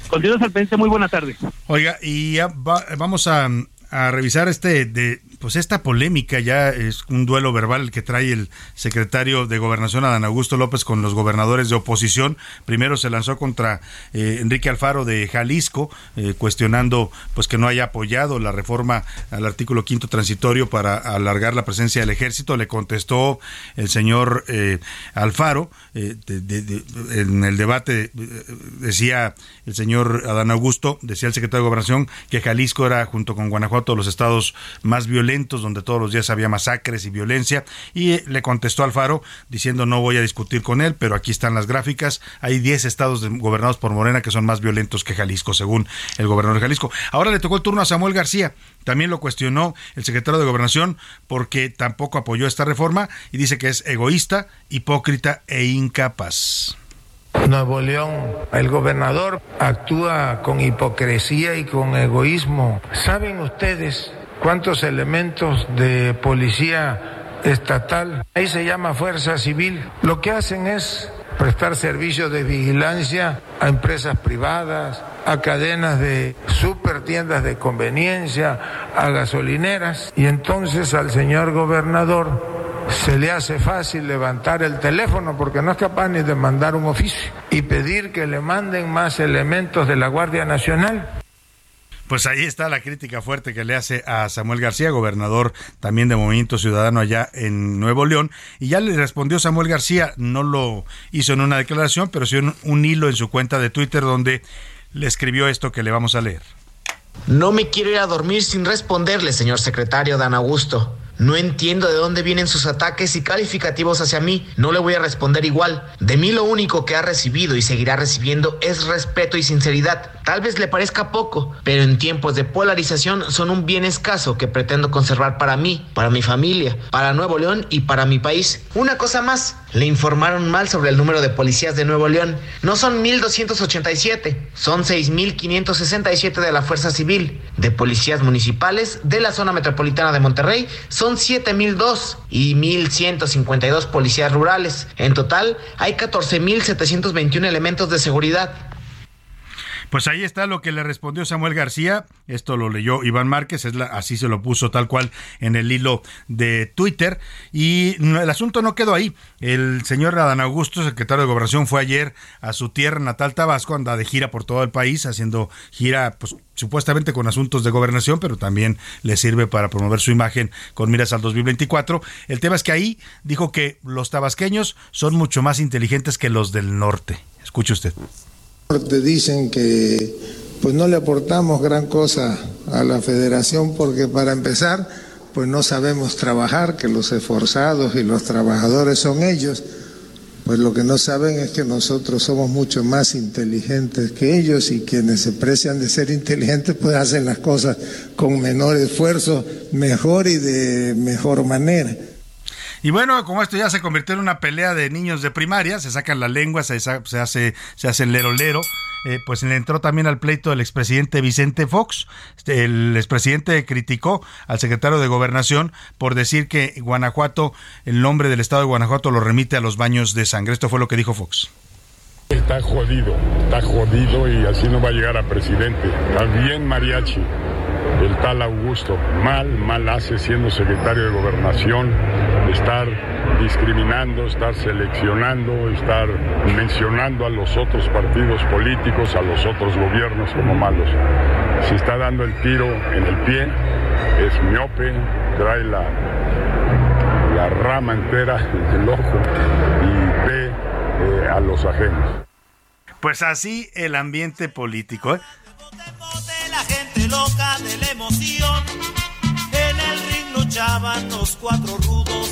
Continuamos al pendiente, muy buena tarde. Oiga, y ya vamos a, a revisar este de pues esta polémica ya es un duelo verbal que trae el secretario de Gobernación Adán Augusto López con los gobernadores de oposición. Primero se lanzó contra eh, Enrique Alfaro de Jalisco, eh, cuestionando pues que no haya apoyado la reforma al artículo quinto transitorio para alargar la presencia del ejército. Le contestó el señor eh, Alfaro en el debate decía el señor Adán Augusto, decía el secretario de Gobernación que Jalisco era junto con Guanajuato los estados más violentos donde todos los días había masacres y violencia y eh, le contestó Alfaro diciendo no voy a discutir con él, pero aquí están las gráficas, hay 10 estados gobernados por Morena que son más violentos que Jalisco, según el gobernador de Jalisco. Ahora le tocó el turno a Samuel García, también lo cuestionó el secretario de Gobernación porque tampoco apoyó esta reforma y dice que es egoísta, hipócrita e incapaz. Nuevo León, el gobernador actúa con hipocresía y con egoísmo. ¿Saben ustedes cuántos elementos de policía estatal, ahí se llama fuerza civil, lo que hacen es prestar servicios de vigilancia a empresas privadas, a cadenas de super tiendas de conveniencia, a gasolineras, y entonces al señor gobernador se le hace fácil levantar el teléfono porque no es capaz ni de mandar un oficio y pedir que le manden más elementos de la Guardia Nacional. Pues ahí está la crítica fuerte que le hace a Samuel García, gobernador también de Movimiento Ciudadano allá en Nuevo León. Y ya le respondió Samuel García, no lo hizo en una declaración, pero sí en un hilo en su cuenta de Twitter donde le escribió esto que le vamos a leer. No me quiero ir a dormir sin responderle, señor secretario Dan Augusto. No entiendo de dónde vienen sus ataques y calificativos hacia mí. No le voy a responder igual. De mí lo único que ha recibido y seguirá recibiendo es respeto y sinceridad. Tal vez le parezca poco, pero en tiempos de polarización son un bien escaso que pretendo conservar para mí, para mi familia, para Nuevo León y para mi país. Una cosa más, le informaron mal sobre el número de policías de Nuevo León. No son 1287, son 6567 de la Fuerza Civil, de policías municipales de la zona metropolitana de Monterrey, son 7002 y 1152 policías rurales. En total hay 14721 elementos de seguridad. Pues ahí está lo que le respondió Samuel García. Esto lo leyó Iván Márquez, es la, así se lo puso tal cual en el hilo de Twitter. Y el asunto no quedó ahí. El señor Adán Augusto, secretario de Gobernación, fue ayer a su tierra natal, Tabasco, anda de gira por todo el país, haciendo gira, pues supuestamente con asuntos de gobernación, pero también le sirve para promover su imagen con miras al 2024. El tema es que ahí dijo que los tabasqueños son mucho más inteligentes que los del norte. Escuche usted. Te dicen que pues no le aportamos gran cosa a la federación porque para empezar pues no sabemos trabajar, que los esforzados y los trabajadores son ellos, Pues lo que no saben es que nosotros somos mucho más inteligentes que ellos y quienes se precian de ser inteligentes pues hacen las cosas con menor esfuerzo, mejor y de mejor manera. Y bueno, como esto ya se convirtió en una pelea de niños de primaria, se sacan la lengua, se, hace, se hace lero lero. Eh, pues le entró también al pleito el expresidente Vicente Fox. Este, el expresidente criticó al secretario de Gobernación por decir que Guanajuato, el nombre del estado de Guanajuato lo remite a los baños de sangre. Esto fue lo que dijo Fox. Está jodido, está jodido y así no va a llegar a presidente. Está bien mariachi el tal Augusto. Mal, mal hace siendo secretario de gobernación estar discriminando, estar seleccionando, estar mencionando a los otros partidos políticos, a los otros gobiernos como malos. Si está dando el tiro en el pie, es miope, trae la, la rama entera del ojo y ve eh, a los ajenos. Pues así el ambiente político. ¿eh? De la emoción. En el ring luchaban los cuatro rudos.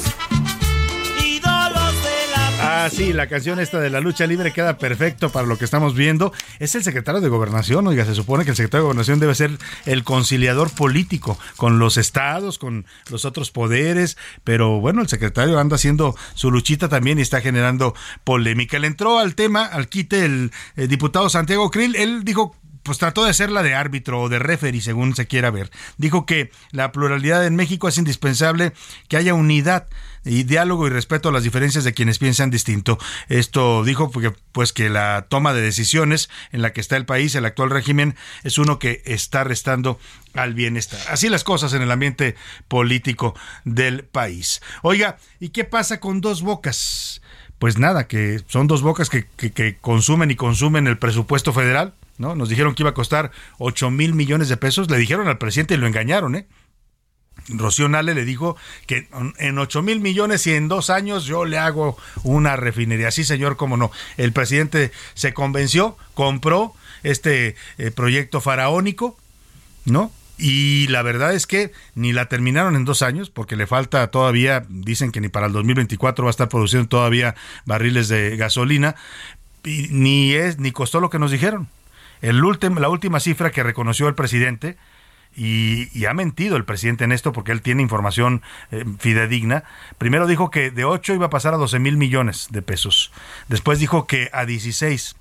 Ah, sí, la canción esta de la lucha libre queda perfecto para lo que estamos viendo. Es el secretario de Gobernación, oiga, se supone que el secretario de Gobernación debe ser el conciliador político con los estados, con los otros poderes, pero bueno, el secretario anda haciendo su luchita también y está generando polémica. Le entró al tema, al quite, el, el diputado Santiago Krill, él dijo pues trató de la de árbitro o de referee, según se quiera ver. Dijo que la pluralidad en México es indispensable que haya unidad y diálogo y respeto a las diferencias de quienes piensan distinto. Esto dijo porque pues que la toma de decisiones en la que está el país, el actual régimen, es uno que está restando al bienestar. Así las cosas en el ambiente político del país. Oiga, ¿y qué pasa con dos bocas? Pues nada, que son dos bocas que, que, que consumen y consumen el presupuesto federal ¿no? Nos dijeron que iba a costar 8 mil millones de pesos, le dijeron al presidente y lo engañaron, ¿eh? Rocío Nale le dijo que en 8 mil millones y en dos años yo le hago una refinería. Sí, señor, cómo no. El presidente se convenció, compró este eh, proyecto faraónico, ¿no? Y la verdad es que ni la terminaron en dos años, porque le falta todavía, dicen que ni para el 2024 va a estar produciendo todavía barriles de gasolina, ni es, ni costó lo que nos dijeron. El la última cifra que reconoció el presidente, y, ha mentido el presidente en esto porque él tiene información eh, fidedigna. Primero dijo que de 8 iba a pasar a 12 mil millones de pesos. Después dijo que a 16.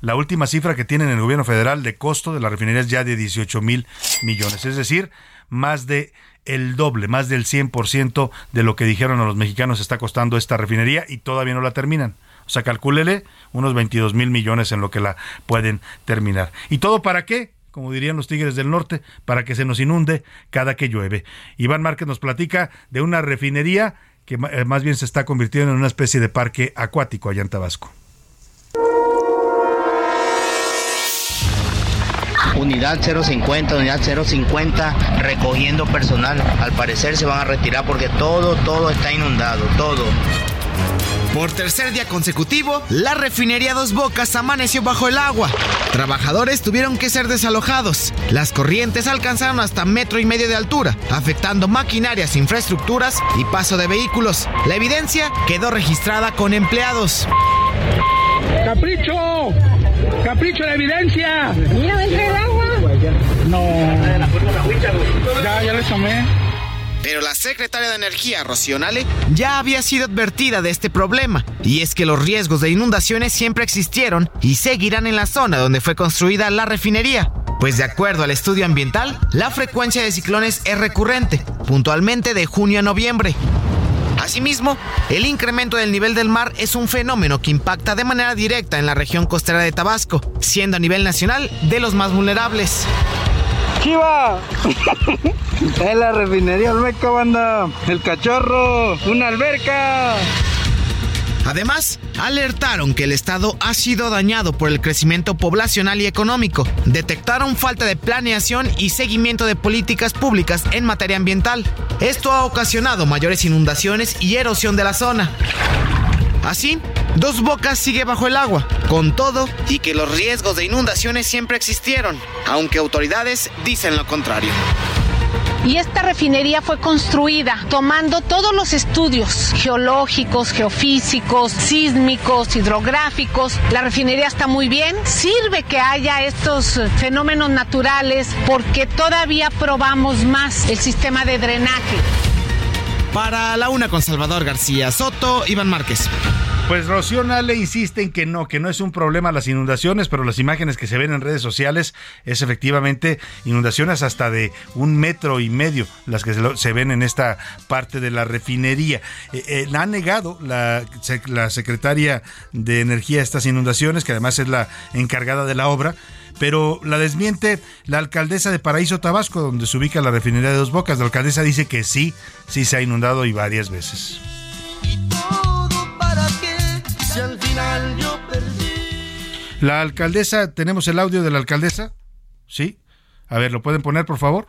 La última cifra que tiene en el gobierno federal de costo de la refinería es ya de 18 mil millones. Es decir, más de el doble, más del 100% de lo que dijeron a los mexicanos está costando esta refinería y todavía no la terminan. O sea, calcúlele unos 22 mil millones en lo que la pueden terminar. ¿Y todo para qué? como dirían los Tigres del Norte, para que se nos inunde cada que llueve. Iván Márquez nos platica de una refinería que eh, más bien se está convirtiendo en una especie de parque acuático allá en Tabasco. Unidad 050, unidad 050, recogiendo personal. Al parecer se van a retirar porque todo, todo está inundado, todo. Por tercer día consecutivo, la refinería Dos Bocas amaneció bajo el agua. Trabajadores tuvieron que ser desalojados. Las corrientes alcanzaron hasta metro y medio de altura, afectando maquinarias, infraestructuras y paso de vehículos. La evidencia quedó registrada con empleados. ¡Capricho! ¡Capricho la evidencia! Mira, entra el agua. No. Ya, ya lo tomé. Pero la secretaria de Energía, Rocío Nale, ya había sido advertida de este problema, y es que los riesgos de inundaciones siempre existieron y seguirán en la zona donde fue construida la refinería, pues de acuerdo al estudio ambiental, la frecuencia de ciclones es recurrente, puntualmente de junio a noviembre. Asimismo, el incremento del nivel del mar es un fenómeno que impacta de manera directa en la región costera de Tabasco, siendo a nivel nacional de los más vulnerables. ¡Chiva! la refinería Olmeca, banda. El cachorro. Una alberca. Además, alertaron que el Estado ha sido dañado por el crecimiento poblacional y económico. Detectaron falta de planeación y seguimiento de políticas públicas en materia ambiental. Esto ha ocasionado mayores inundaciones y erosión de la zona. Así, Dos Bocas sigue bajo el agua, con todo y que los riesgos de inundaciones siempre existieron, aunque autoridades dicen lo contrario. Y esta refinería fue construida tomando todos los estudios geológicos, geofísicos, sísmicos, hidrográficos. La refinería está muy bien. Sirve que haya estos fenómenos naturales porque todavía probamos más el sistema de drenaje. Para la una con Salvador García Soto, Iván Márquez. Pues Rocío Nale insiste en que no, que no es un problema las inundaciones, pero las imágenes que se ven en redes sociales es efectivamente inundaciones hasta de un metro y medio las que se, ven en esta parte de la refinería. Eh, eh, ha negado la, la secretaria de Energía estas inundaciones, que además es la encargada de la obra. Pero la desmiente la alcaldesa de Paraíso Tabasco, donde se ubica la refinería de Dos Bocas. La alcaldesa dice que sí, sí se ha inundado y varias veces. ¿Para qué? Si al final yo perdí. La alcaldesa, ¿tenemos el audio de la alcaldesa? Sí. A ver, ¿lo pueden poner, por favor?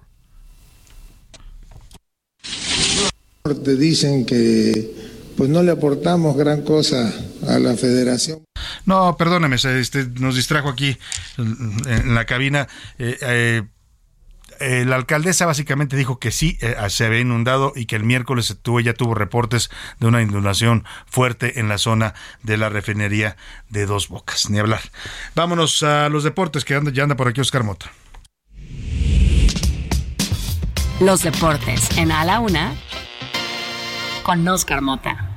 Te dicen que pues no le aportamos gran cosa a la federación. No, perdóneme, este, nos distrajo aquí en en la cabina. Eh, eh, la alcaldesa básicamente dijo que sí, eh, se había inundado y que el miércoles tuvo, ella tuvo reportes de una inundación fuerte en la zona de la refinería de Dos Bocas. Ni hablar. Vámonos a los deportes, que anda, ya anda por aquí Oscar Mota. Los deportes en A Una con Oscar Mota.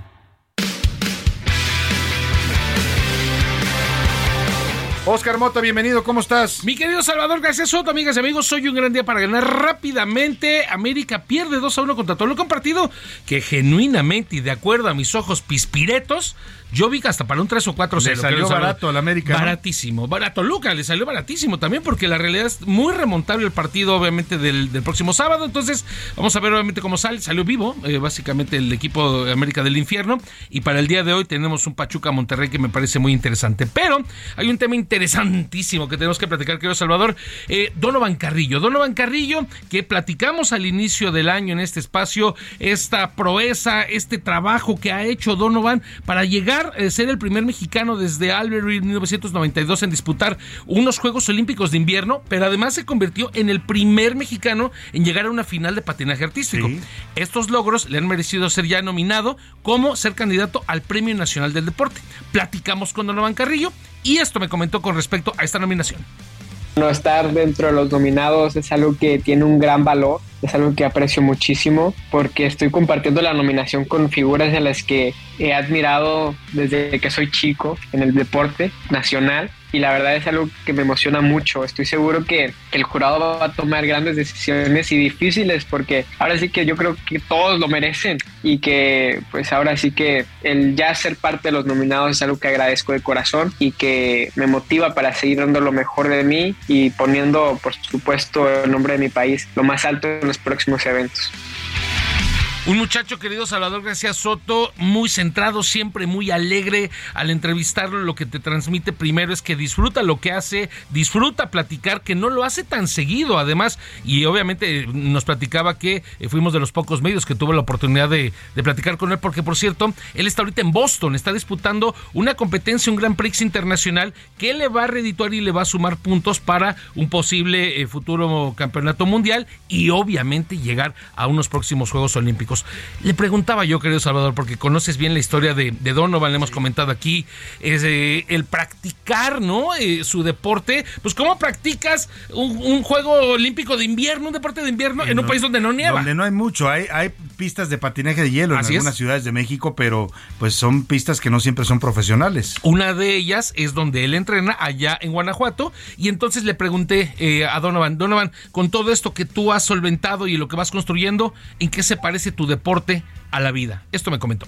Oscar Mota, bienvenido, ¿cómo estás? Mi querido Salvador García Soto, amigas y amigos, soy un gran día para ganar rápidamente. América pierde 2 a 1 contra Toluca, un partido que genuinamente y de acuerdo a mis ojos pispiretos, yo vi que hasta para un 3 o 4 Le 0. salió barato al América, ¿no? Baratísimo. Barato Luca, le salió baratísimo también porque la realidad es muy remontable el partido, obviamente, del, del próximo sábado. Entonces, vamos a ver, obviamente, cómo sale. Salió vivo, eh, básicamente, el equipo de América del Infierno. Y para el día de hoy tenemos un Pachuca Monterrey que me parece muy interesante. Pero hay un tema interesantísimo que tenemos que platicar, querido Salvador. Eh, Donovan Carrillo. Donovan Carrillo, que platicamos al inicio del año en este espacio, esta proeza, este trabajo que ha hecho Donovan para llegar a ser el primer mexicano desde Albury en 1992 en disputar unos Juegos Olímpicos de invierno, pero además se convirtió en el primer mexicano en llegar a una final de patinaje artístico. Estos logros le han merecido ser ya nominado como ser candidato al Premio Nacional del Deporte. Platicamos con Donovan Carrillo y esto me comentó con respecto a esta nominación. No estar dentro de los nominados es algo que tiene un gran valor, es algo que aprecio muchísimo porque estoy compartiendo la nominación con figuras a las que he admirado desde que soy chico en el deporte nacional y la verdad es algo que me emociona mucho. Estoy seguro que, que el jurado va a tomar grandes decisiones y difíciles porque ahora sí que yo creo que todos lo merecen y que pues ahora sí que el ya ser parte de los nominados es algo que agradezco de corazón y que me motiva para seguir dando lo mejor de mí y poniendo por supuesto el nombre de mi país lo más alto en los próximos eventos. Un muchacho querido Salvador García Soto, muy centrado, siempre muy alegre al entrevistarlo. Lo que te transmite primero es que disfruta lo que hace, disfruta platicar, que no lo hace tan seguido además. Y obviamente eh, nos platicaba que eh, fuimos de los pocos medios que tuvo la oportunidad de, de platicar con él, porque por cierto, él está ahorita en Boston, está disputando una competencia, un Gran Prix internacional que le va a redituar y le va a sumar puntos para un posible eh, futuro campeonato mundial y obviamente llegar a unos próximos Juegos Olímpicos. Le preguntaba yo, querido Salvador, porque conoces bien la historia de, de Donovan, le hemos comentado aquí, es eh, el practicar, ¿no? Eh, su deporte. Pues, ¿cómo practicas un, un juego olímpico de invierno, un deporte de invierno en, un país donde no nieva? Donde no hay mucho, hay, hay pistas de patinaje de hielo Así en es. algunas ciudades de México, pero pues son pistas que no siempre son profesionales. Una de ellas es donde él entrena allá en Guanajuato y entonces le pregunté eh, a Donovan, Donovan, con todo esto que tú has solventado y lo que vas construyendo, ¿en qué se parece tu deporte a la vida? Esto me comentó.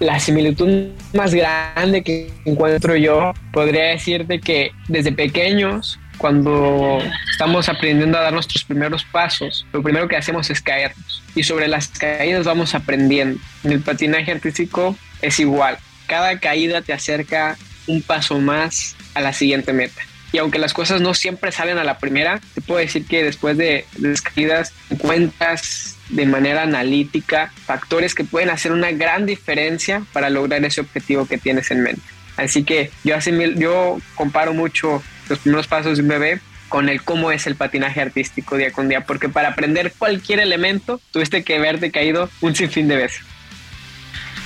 La similitud más grande que encuentro yo podría decirte que desde pequeños, cuando estamos aprendiendo a dar nuestros primeros pasos, lo primero que hacemos es caernos. Y sobre las caídas vamos aprendiendo. En el patinaje artístico es igual. Cada caída te acerca un paso más a la siguiente meta. Y aunque las cosas no siempre salen a la primera, te puedo decir que después de, de las caídas encuentras de manera analítica factores que pueden hacer una gran diferencia para lograr ese objetivo que tienes en mente. Así que yo, asimil- yo comparo mucho los primeros pasos de un bebé con el cómo es el patinaje artístico día con día, porque para aprender cualquier elemento tuviste que verte caído un sinfín de veces.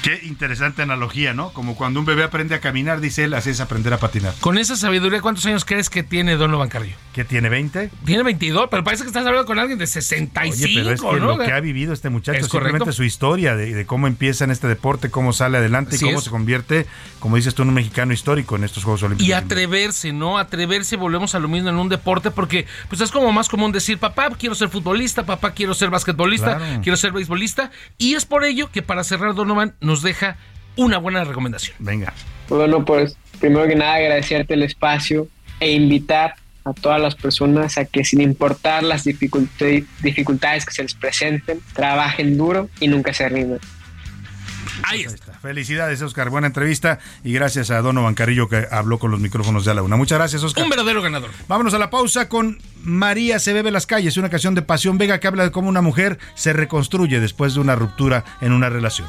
Qué interesante analogía, ¿no? Como cuando un bebé aprende a caminar, dice él, así es aprender a patinar. Con esa sabiduría, ¿cuántos años crees que tiene Donovan Carrillo? ¿Que tiene 20? Tiene 22, pero parece que estás hablando con alguien de 65, Oye, pero es que ¿no? lo que ha vivido este muchacho, Es simplemente correcto. su historia de, de cómo empieza en este deporte, cómo sale adelante Así y cómo es. se convierte, como dices tú, en un mexicano histórico en estos Juegos Olímpicos. Y atreverse, ¿no? Atreverse, volvemos a lo mismo en un deporte, porque pues es como más común decir, papá, quiero ser futbolista, papá, quiero ser basquetbolista, Claro. quiero ser beisbolista. Y es por ello que para cerrar Donovan nos deja una buena recomendación. Venga. Bueno, pues primero que nada agradecerte el espacio e invitar a todas las personas a que sin importar las dificulta- dificultades que se les presenten, trabajen duro y nunca se rindan. Ahí está. Felicidades, Oscar. Buena entrevista y gracias a Donovan Carrillo que habló con los micrófonos de a la una. Muchas gracias, Oscar. Un verdadero ganador. Vámonos a la pausa con María se bebe las calles, una canción de Pasión Vega que habla de cómo una mujer se reconstruye después de una ruptura en una relación.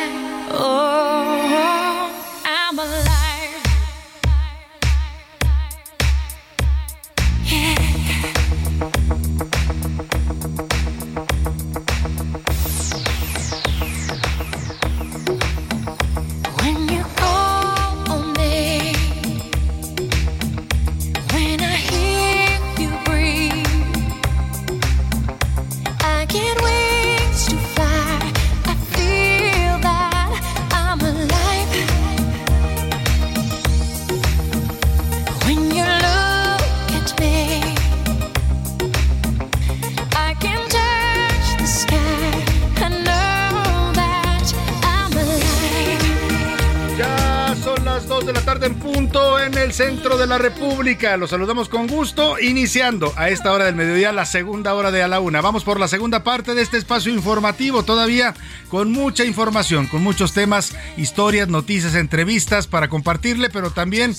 República. Los saludamos con gusto, iniciando a esta hora del mediodía la segunda hora de a la una. Vamos por la segunda parte de este espacio informativo, todavía con mucha información, con muchos temas, historias, noticias, entrevistas para compartirle, pero también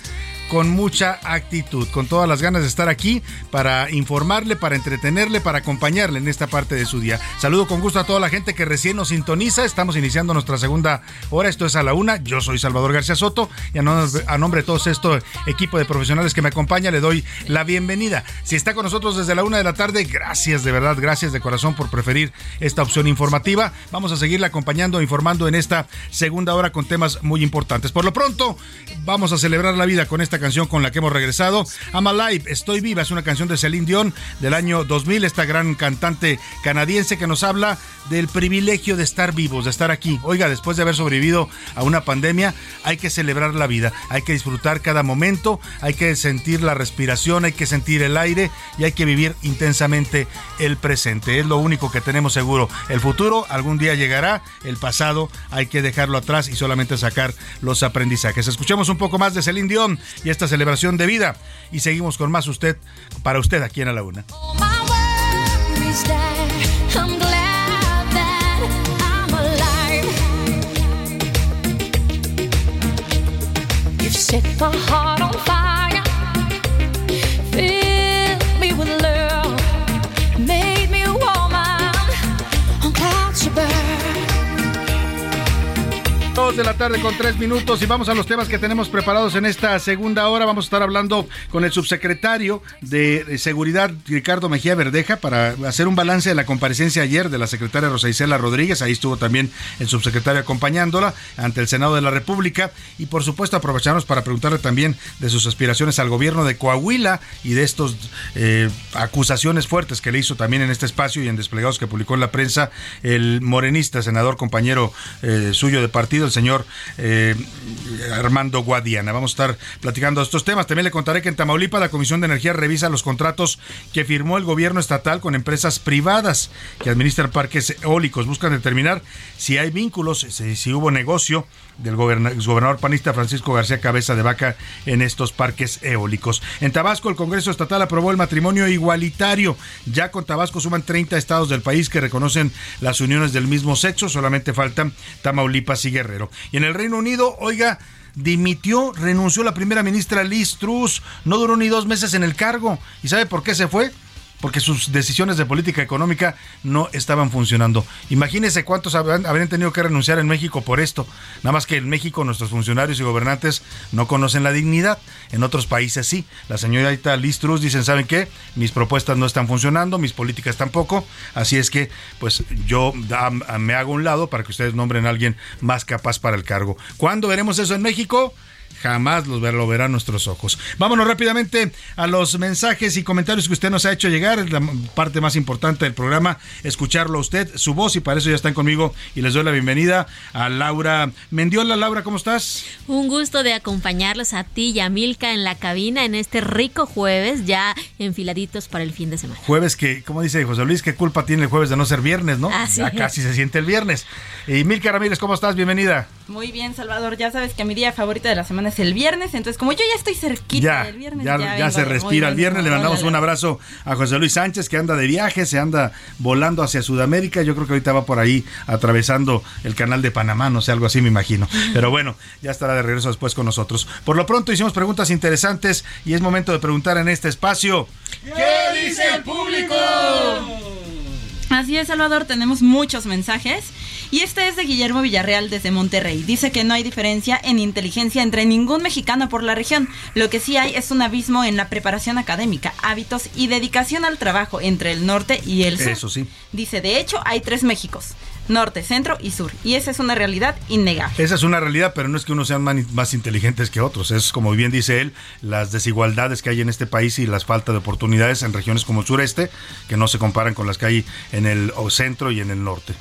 con mucha actitud, con todas las ganas de estar aquí para informarle, para entretenerle, para acompañarle en esta parte de su día. Saludo con gusto a toda la gente que recién nos sintoniza. Estamos iniciando nuestra segunda hora. Esto es a la una. Yo soy Salvador García Soto y a, no- a nombre de todo este equipo de profesionales que me acompaña le doy la bienvenida. Si está con nosotros desde la una de la tarde, gracias de verdad, gracias de corazón por preferir esta opción informativa. Vamos a seguirle acompañando, informando en esta segunda hora con temas muy importantes. Por lo pronto, vamos a celebrar la vida con esta canción con la que hemos regresado. I'm Alive, Estoy Viva, es una canción de Celine Dion del año 2000, esta gran cantante canadiense que nos habla del privilegio de estar vivos, de estar aquí. Oiga, después de haber sobrevivido a una pandemia, hay que celebrar la vida, hay que disfrutar cada momento, hay que sentir la respiración, hay que sentir el aire y hay que vivir intensamente el presente. Es lo único que tenemos seguro. El futuro algún día llegará, el pasado hay que dejarlo atrás y solamente sacar los aprendizajes. Escuchemos un poco más de Celine Dion y esta celebración de vida y seguimos con más usted para usted aquí en A la Una. Dos de la tarde con tres minutos y vamos a los temas que tenemos preparados en esta segunda hora. Vamos a estar hablando con el subsecretario de Seguridad, Ricardo Mejía Verdeja, para hacer un balance de la comparecencia ayer de la secretaria Rosa Isela Rodríguez. Ahí estuvo también el subsecretario acompañándola ante el Senado de la República. Y por supuesto aprovecharnos para preguntarle también de sus aspiraciones al gobierno de Coahuila y de estos eh, acusaciones fuertes que le hizo también en este espacio y en desplegados que publicó en la prensa el morenista, senador compañero eh, suyo de partido, el señor eh, Armando Guadiana. Vamos a estar platicando estos temas. También le contaré que en Tamaulipas la Comisión de Energía revisa los contratos que firmó el gobierno estatal con empresas privadas que administran parques eólicos. Buscan determinar si hay vínculos, si hubo negocio del gobernador panista Francisco García Cabeza de Vaca en estos parques eólicos. En Tabasco, el Congreso Estatal aprobó el matrimonio igualitario. Ya con Tabasco suman 30 estados del país que reconocen las uniones del mismo sexo, solamente faltan Tamaulipas y Guerrero. Y en el Reino Unido, oiga, dimitió, renunció la primera ministra Liz Truss, no duró ni dos meses en el cargo. ¿Y sabe por qué se fue? Porque sus decisiones de política económica no estaban funcionando. Imagínense cuántos habrían tenido que renunciar en México por esto. Nada más que en México nuestros funcionarios y gobernantes no conocen la dignidad. En otros países sí. La señorita Liz Truss dicen, ¿saben qué? Mis propuestas no están funcionando, mis políticas tampoco. Así es que, pues yo me hago un lado para que ustedes nombren a alguien más capaz para el cargo. ¿Cuándo veremos eso en México? Jamás los ver, lo verán nuestros ojos. Vámonos rápidamente a los mensajes y comentarios que usted nos ha hecho llegar. Es la parte más importante del programa, escucharlo a usted, su voz, y para eso ya están conmigo. Y les doy la bienvenida a Laura Mendiola. Laura, ¿cómo estás? Un gusto de acompañarlos a ti y a Milka en la cabina en este rico jueves, ya enfiladitos para el fin de semana. Jueves que, como dice José Luis, ¿qué culpa tiene el jueves de no ser viernes, no? ya casi se siente el viernes. Y Milka Ramírez, ¿cómo estás? Bienvenida. Muy bien, Salvador. Ya sabes que mi día favorito de la semana es el viernes. Entonces, como yo ya estoy cerquita del viernes, ya, se respira el viernes. Le mandamos un abrazo a José Luis Sánchez, que anda de viaje, se anda volando hacia Sudamérica. Yo creo que ahorita va por ahí atravesando el canal de Panamá, no sé, algo así me imagino. Pero bueno, ya estará de regreso después con nosotros. Por lo pronto hicimos preguntas interesantes y es momento de preguntar en este espacio. ¿Qué dice el público? Así es, Salvador, tenemos muchos mensajes. Y este es de Guillermo Villarreal desde Monterrey. Dice que no hay diferencia en inteligencia entre ningún mexicano por la región. Lo que sí hay es un abismo en la preparación académica, hábitos y dedicación al trabajo entre el norte y el sur. Eso sí. Dice, de hecho, hay tres Méxicos norte, centro y sur. Y esa es una realidad innegable. Esa es una realidad, pero no es que unos sean más inteligentes que otros. Es, como bien dice él, las desigualdades que hay en este país y las falta de oportunidades en regiones como el sureste, que no se comparan con las que hay en el centro y en el norte.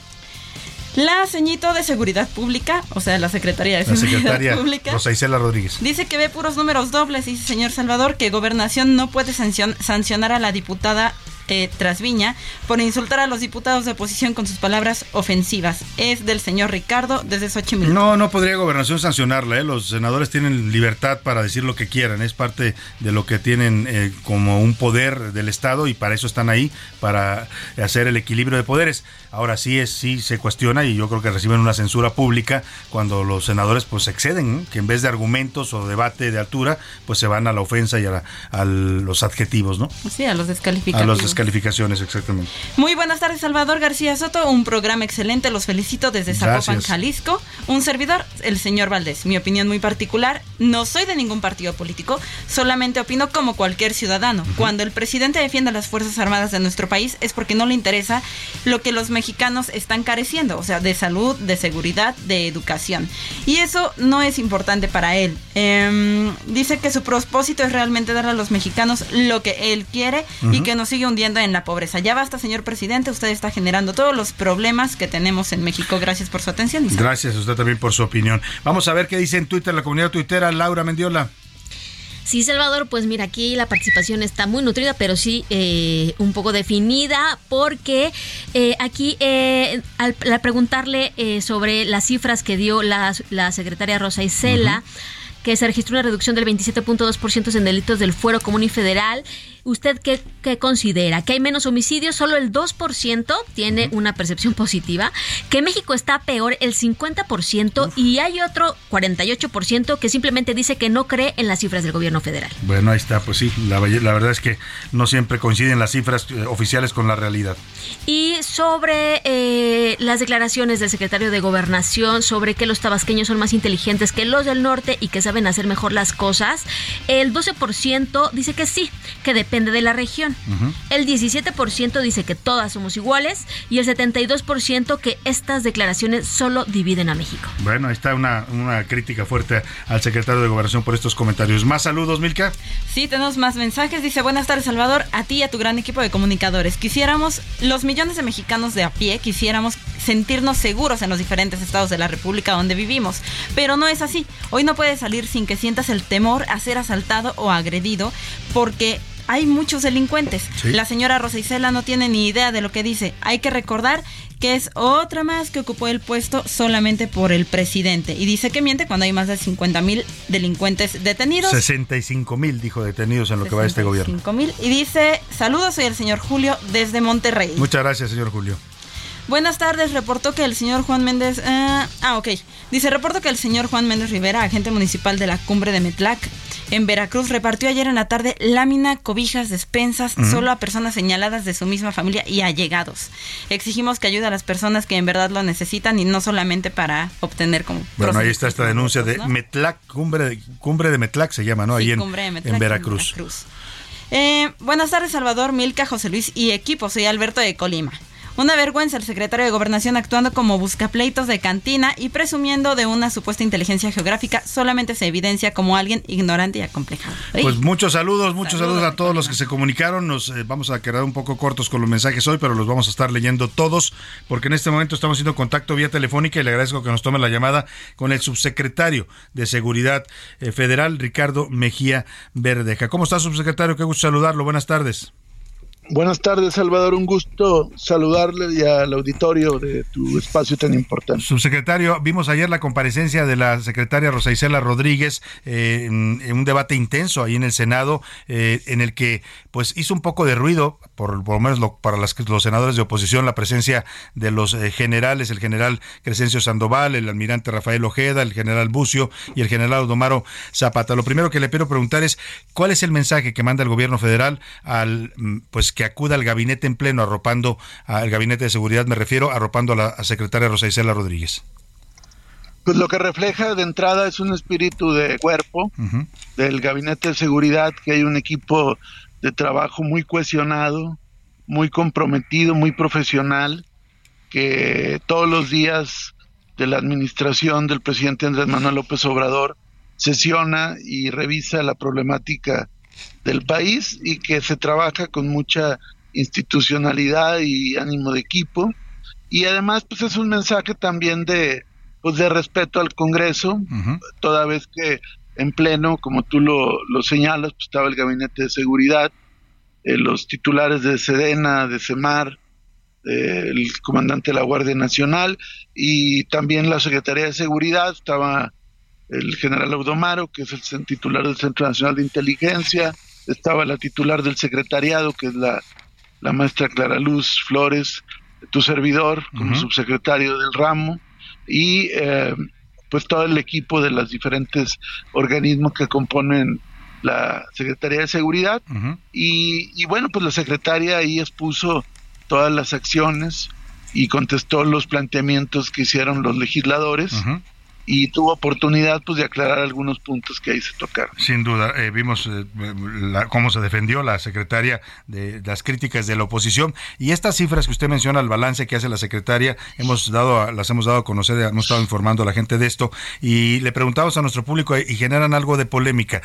La ceñito de Seguridad Pública, o sea, la Secretaría de Seguridad Pública. Rosa Isela Rodríguez. Dice que ve puros números dobles, dice señor Salvador, que Gobernación no puede sancionar a la diputada eh, Trasviña por insultar a los diputados de oposición con sus palabras ofensivas. Es del señor Ricardo desde Xochimilco. No, no podría gobernación sancionarla. ¿eh? Los senadores tienen libertad para decir lo que quieran. Es parte de lo que tienen eh, como un poder del Estado y para eso están ahí, para hacer el equilibrio de poderes. Ahora sí es sí se cuestiona y yo creo que reciben una censura pública cuando los senadores pues exceden, que en vez de argumentos o debate de altura, pues se van a la ofensa y a, los adjetivos, ¿no? Sí, a los descalificativos. A los descalificaciones, exactamente. Muy buenas tardes, Salvador García Soto. Un programa excelente, los felicito desde Zapopan, Jalisco. Un servidor, el señor Valdés. Mi opinión muy particular, no soy de ningún partido político, solamente opino como cualquier ciudadano. Cuando el presidente defiende a las Fuerzas Armadas de nuestro país es porque no le interesa lo que los mexicanos están careciendo, o sea, de salud, de seguridad, de educación. Y eso no es importante para él. Em, dice que su propósito es realmente dar a los mexicanos lo que él quiere y que nos sigue hundiendo en la pobreza. Ya basta, señor presidente, usted está generando todos los problemas que tenemos en México. Gracias por su atención. Gracias a usted también por su opinión. Vamos a ver qué dice en Twitter la comunidad tuitera Laura Mendiola. Sí, Salvador, pues mira, aquí la participación está muy nutrida, pero sí eh, un poco definida, porque eh, aquí eh, al, preguntarle sobre las cifras que dio la, la secretaria Rosa Isela, que se registró una reducción del 27.2% en delitos del fuero común y federal ¿Usted qué, considera? ¿Que hay menos homicidios? Solo el 2% tiene una percepción positiva. ¿Que México está peor el 50%? Y hay otro 48% que simplemente dice que no cree en las cifras del gobierno federal. Bueno, ahí está. Pues sí, la, la verdad es que no siempre coinciden las cifras eh, oficiales con la realidad. Y sobre eh, las declaraciones del secretario de Gobernación sobre que los tabasqueños son más inteligentes que los del norte y que saben hacer mejor las cosas, el 12% dice que sí, que depende depende de la región. El 17% dice que todas somos iguales y el 72% que estas declaraciones solo dividen a México. Bueno, ahí está una, una crítica fuerte al secretario de Gobernación por estos comentarios. Más saludos, Milka. Sí, tenemos más mensajes. Dice, buenas tardes, Salvador, a ti y a tu gran equipo de comunicadores. Quisiéramos, los millones de mexicanos de a pie, quisiéramos sentirnos seguros en los diferentes estados de la República donde vivimos. Pero no es así. Hoy no puedes salir sin que sientas el temor a ser asaltado o agredido porque hay muchos delincuentes. Sí. La señora Rosa Isela no tiene ni idea de lo que dice. Hay que recordar que es otra más que ocupó el puesto solamente por el presidente. Y dice que miente cuando hay más de 50 mil delincuentes detenidos. 65 mil, dijo, detenidos en lo que va este gobierno. 5 mil. Y dice, saludos, soy el señor Julio desde Monterrey. Muchas gracias, señor Julio. Buenas tardes, reportó que el señor Juan Méndez... eh, ah, ok. Dice, reporto que el señor Juan Méndez Rivera, agente municipal de la cumbre de Metlac, en Veracruz, repartió ayer en la tarde lámina, cobijas, despensas, solo a personas señaladas de su misma familia y allegados. Exigimos que ayude a las personas que en verdad lo necesitan y no solamente para obtener como... Bueno, ahí está esta denuncia de ¿no? Metlac, cumbre de, cumbre de Metlac se llama, ¿no? Ahí Sí, en, Cumbre de Metlac, en en Veracruz. Eh, buenas tardes, Salvador, Milka, José Luis y equipo. Soy Alberto de Colima. Una vergüenza el secretario de Gobernación actuando como buscapleitos de cantina y presumiendo de una supuesta inteligencia geográfica solamente se evidencia como alguien ignorante y acomplejado. Pues muchos saludos, muchos saludos, a todos los que se comunicaron. Nos eh, vamos a quedar un poco cortos con los mensajes hoy, pero los vamos a estar leyendo todos, porque en este momento estamos haciendo contacto vía telefónica y le agradezco que nos tome la llamada con el subsecretario de Seguridad eh, Federal, Ricardo Mejía Verdeja. ¿Cómo está, subsecretario? Qué gusto saludarlo. Buenas tardes. Buenas tardes, Salvador. Un gusto saludarle y al auditorio de tu espacio tan importante. Subsecretario, vimos ayer la comparecencia de la secretaria Rosa Isela Rodríguez eh, en, un debate intenso ahí en el Senado, eh, en el que pues hizo un poco de ruido, por, por lo menos lo- para las- los senadores de oposición, la presencia de los eh, generales, el general Crescencio Sandoval, el almirante Rafael Ojeda, el general Bucio y el general Odomaro Zapata. Lo primero que le quiero preguntar es, ¿cuál es el mensaje que manda el gobierno federal al mm, pues que acuda al gabinete en pleno arropando al gabinete de seguridad, me refiero, arropando a la a secretaria Rosa Isela Rodríguez? Pues lo que refleja de entrada es un espíritu de cuerpo del Gabinete de Seguridad, que hay un equipo de trabajo muy cohesionado, muy comprometido, muy profesional, que todos los días de la administración del presidente Andrés Manuel López Obrador sesiona y revisa la problemática del país y que se trabaja con mucha institucionalidad y ánimo de equipo. Y además pues es un mensaje también de pues de respeto al Congreso. Toda vez que en pleno como tú lo, lo señalas pues estaba el gabinete de seguridad eh, los titulares de Sedena de Semar eh, el comandante de la Guardia Nacional y también la Secretaría de Seguridad estaba el general Audomaro que es el titular del Centro Nacional de Inteligencia estaba la titular del secretariado que es la la maestra Clara Luz Flores, tu servidor como subsecretario del ramo y eh, pues todo el equipo de los diferentes organismos que componen la Secretaría de Seguridad. Y, y bueno pues la secretaria ahí expuso todas las acciones y contestó los planteamientos que hicieron los legisladores y tuvo oportunidad pues de aclarar algunos puntos que ahí se tocaron. Sin duda, eh, vimos eh, la- cómo se defendió la secretaria de las críticas de la oposición y estas cifras que usted menciona, el balance que hace la secretaria, hemos dado, a- las hemos dado a conocer, hemos estado informando a la gente de esto y le preguntamos a nuestro público eh, y generan algo de polémica.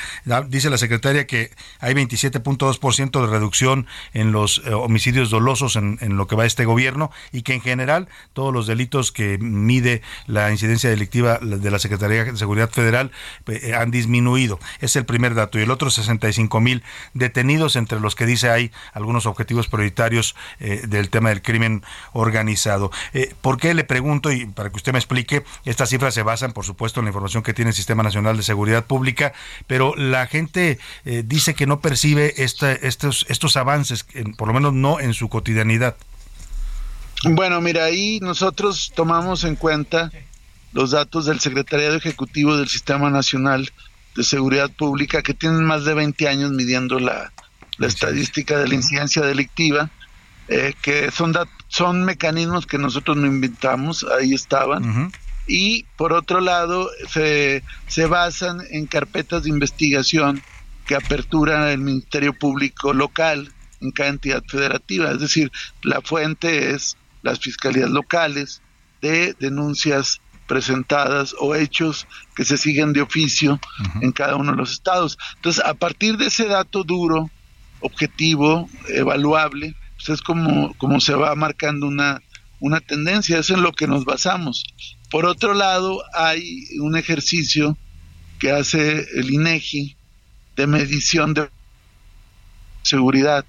Dice la secretaria que hay 27.2% de reducción en los eh, homicidios dolosos en, en lo que va este gobierno y que en general todos los delitos que mide la incidencia delictiva de la Secretaría de Seguridad Federal eh, han disminuido. Es el primer dato. Y el otro, 65 mil detenidos, entre los que dice hay algunos objetivos prioritarios eh, del tema del crimen organizado. Eh, ¿Por qué le pregunto, y para que usted me explique, estas cifras se basan, por supuesto, en la información que tiene el Sistema Nacional de Seguridad Pública, pero la gente eh, dice que no percibe esta- estos, estos avances, por lo menos no en su cotidianidad. Bueno, mira, ahí nosotros tomamos en cuenta los datos del Secretariado Ejecutivo del Sistema Nacional de Seguridad Pública, que tienen más de 20 años midiendo la, la estadística de la incidencia delictiva, eh, que son, dat- son mecanismos que nosotros no inventamos, ahí estaban. Y por otro lado, se, se basan en carpetas de investigación que apertura el Ministerio Público local en cada entidad federativa. Es decir, la fuente es las fiscalías locales de denuncias presentadas o hechos que se siguen de oficio en cada uno de los estados. Entonces, a partir de ese dato duro, objetivo, evaluable, pues es como, como se va marcando una, una tendencia, es en lo que nos basamos. Por otro lado, hay un ejercicio que hace el INEGI de medición de seguridad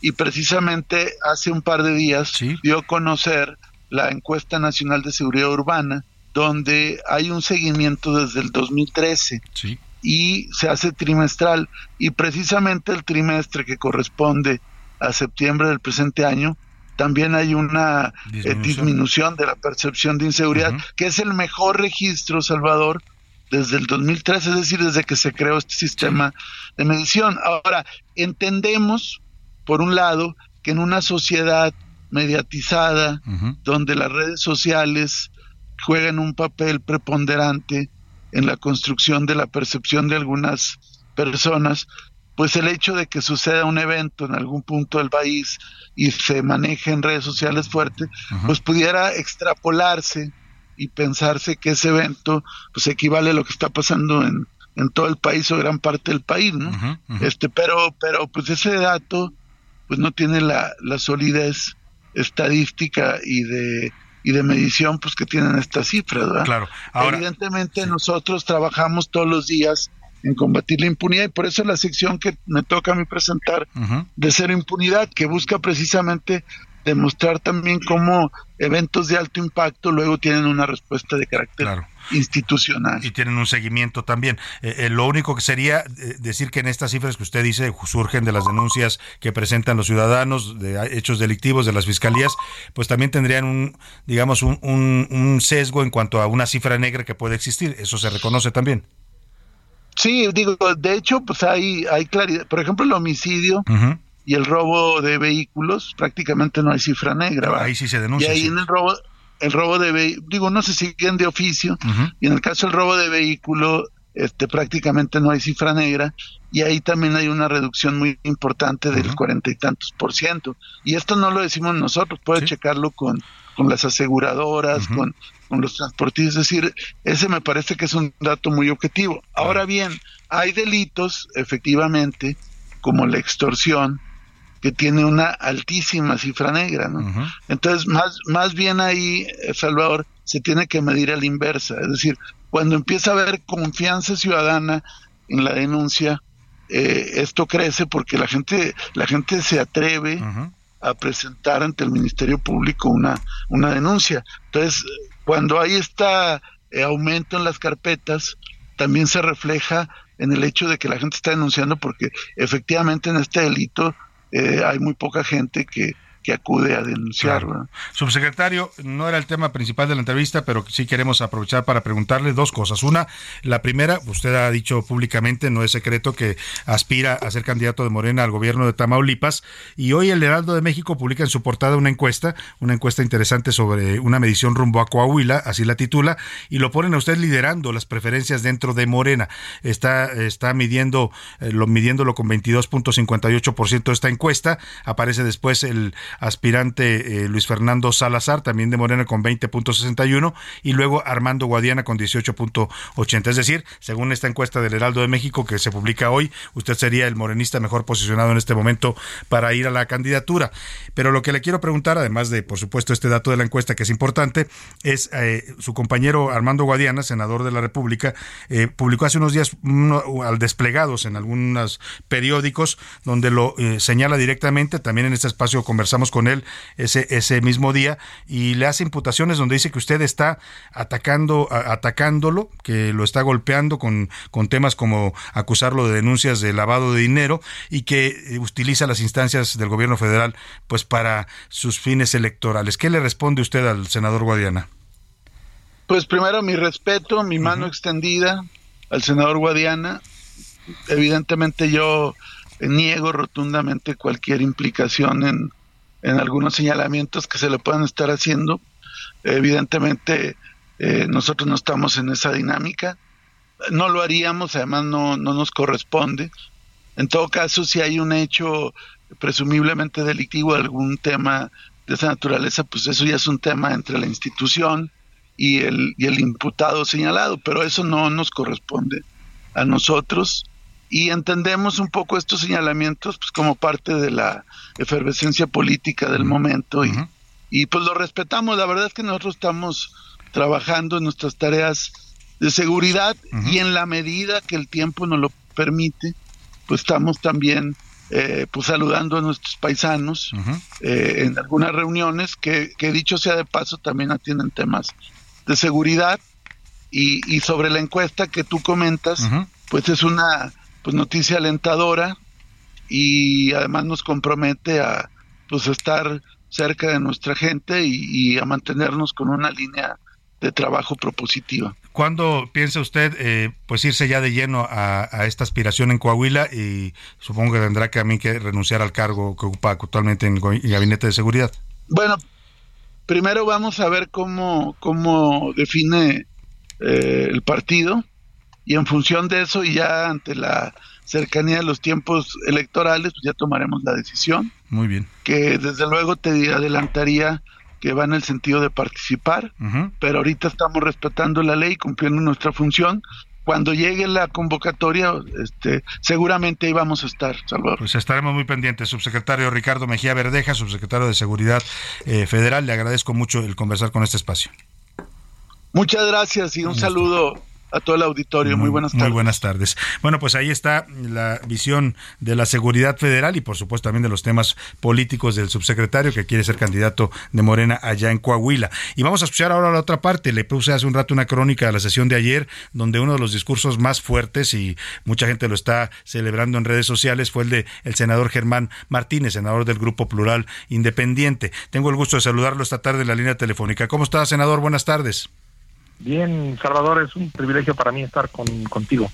y precisamente hace un par de días dio a conocer la encuesta nacional de seguridad urbana donde hay un seguimiento desde el 2013 y se hace trimestral. Y precisamente el trimestre que corresponde a septiembre del presente año también hay una eh, disminución, de la percepción de inseguridad, que es el mejor registro, Salvador, desde el 2013, es decir, desde que se creó este sistema de medición. Ahora, entendemos, por un lado, que en una sociedad mediatizada, donde las redes sociales juegan un papel preponderante en la construcción de la percepción de algunas personas, pues el hecho de que suceda un evento en algún punto del país y se maneje en redes sociales fuerte, pues pudiera extrapolarse y pensarse que ese evento pues equivale a lo que está pasando en, en todo el país o gran parte del país, ¿no? Este, pero, pero pues ese dato pues no tiene la, la solidez estadística y de y de medición pues que tienen estas cifras, ¿verdad? Claro. Evidentemente nosotros trabajamos todos los días en combatir la impunidad y por eso la sección que me toca a mí presentar de Cero Impunidad, que busca precisamente demostrar también cómo eventos de alto impacto luego tienen una respuesta de carácter institucional. Y tienen un seguimiento también. Eh, eh, lo único que sería eh, decir que en estas cifras que usted dice surgen de las denuncias que presentan los ciudadanos de hechos delictivos de las fiscalías, pues también tendrían un, digamos, un, un sesgo en cuanto a una cifra negra que puede existir. Eso se reconoce también. Sí, digo, de hecho, pues hay, hay claridad. Por ejemplo, el homicidio y el robo de vehículos, prácticamente no hay cifra negra. Ahí sí se denuncia. Y ahí en el robo, el robo de digo, no se siguen de oficio, y en el caso del robo de vehículo, este, prácticamente no hay cifra negra, y ahí también hay una reducción muy importante del cuarenta y tantos por ciento. Y esto no lo decimos nosotros, puede checarlo con, con las aseguradoras, con con los transportistas. Es decir, ese me parece que es un dato muy objetivo. Ahora bien, hay delitos, efectivamente, como la extorsión, que tiene una altísima cifra negra, ¿no? Entonces, más, más bien ahí, eh, Salvador, se tiene que medir a la inversa. Es decir, cuando empieza a haber confianza ciudadana en la denuncia, eh, esto crece porque la gente, la gente se atreve a presentar ante el Ministerio Público una, una denuncia. Entonces, cuando hay este aumento en las carpetas, también se refleja en el hecho de que la gente está denunciando porque efectivamente en este delito eh, hay muy poca gente que, que acude a denunciar. Subsecretario, no era el tema principal de la entrevista, pero sí queremos aprovechar para preguntarle dos cosas. Una, la primera, usted ha dicho públicamente, no es secreto, que aspira a ser candidato de Morena al gobierno de Tamaulipas, y hoy el Heraldo de México publica en su portada una encuesta, una encuesta interesante sobre una medición rumbo a Coahuila, así la titula, y lo ponen a usted liderando las preferencias dentro de Morena. Está, está midiendo, eh, lo, midiéndolo con 22.58% esta encuesta, aparece después el aspirante eh, Luis Fernando Salazar, también de Morena con 20.61 y luego Armando Guadiana con 18.80. Es decir, según esta encuesta del Heraldo de México que se publica hoy, usted sería el morenista mejor posicionado en este momento para ir a la candidatura. Pero lo que le quiero preguntar, además de, por supuesto, este dato de la encuesta que es importante, es eh, su compañero Armando Guadiana, senador de la República, eh, publicó hace unos días al desplegados en algunos periódicos donde lo señala directamente, también en este espacio conversamos con él ese, ese mismo día y le hace imputaciones donde dice que usted está atacando, atacándolo, que lo está golpeando con, con temas como acusarlo de denuncias de lavado de dinero y que eh, utiliza las instancias del gobierno federal pues para sus fines electorales. ¿Qué le responde usted al senador Guadiana? Pues primero mi respeto, mi mano extendida al senador Guadiana. Evidentemente yo niego rotundamente cualquier implicación en en algunos señalamientos que se le puedan estar haciendo. Evidentemente, eh, nosotros no estamos en esa dinámica. No lo haríamos, además no, no nos corresponde. En todo caso, si hay un hecho presumiblemente delictivo, algún tema de esa naturaleza, pues eso ya es un tema entre la institución y el, y el imputado señalado, pero eso no nos corresponde a nosotros y entendemos un poco estos señalamientos pues como parte de la efervescencia política del momento y, y pues lo respetamos, la verdad es que nosotros estamos trabajando en nuestras tareas de seguridad y en la medida que el tiempo nos lo permite, pues estamos también eh, pues saludando a nuestros paisanos eh, en algunas reuniones que, que, dicho sea de paso también atienden temas de seguridad y, y sobre la encuesta que tú comentas pues es una pues noticia alentadora y además nos compromete a pues estar cerca de nuestra gente y, y a mantenernos con una línea de trabajo propositiva. ¿Cuándo piensa usted eh, pues irse ya de lleno a, esta aspiración en Coahuila y supongo que tendrá que a mí que renunciar al cargo que ocupa actualmente en el Gabinete de Seguridad? Bueno, primero vamos a ver cómo, cómo define eh, el partido y en función de eso y ya ante la cercanía de los tiempos electorales, pues ya tomaremos la decisión. Muy bien. Que desde luego te adelantaría que va en el sentido de participar, pero ahorita estamos respetando la ley, cumpliendo nuestra función. Cuando llegue la convocatoria, este, seguramente ahí vamos a estar, Salvador. Pues estaremos muy pendientes. Subsecretario Ricardo Mejía Verdeja, subsecretario de Seguridad eh, Federal, le agradezco mucho el conversar con este espacio. Muchas gracias y un saludo a todo el auditorio. Muy, buenas tardes. Muy buenas tardes. Bueno, pues ahí está la visión de la seguridad federal y por supuesto también de los temas políticos del subsecretario que quiere ser candidato de Morena allá en Coahuila. Y vamos a escuchar ahora la otra parte. Le puse hace un rato una crónica de la sesión de ayer donde uno de los discursos más fuertes y mucha gente lo está celebrando en redes sociales fue el de el senador Germán Martínez, senador del Grupo Plural Independiente. Tengo el gusto de saludarlo esta tarde en la línea telefónica. ¿Cómo está, senador? Buenas tardes. Bien, Salvador, es un privilegio para mí estar con, contigo.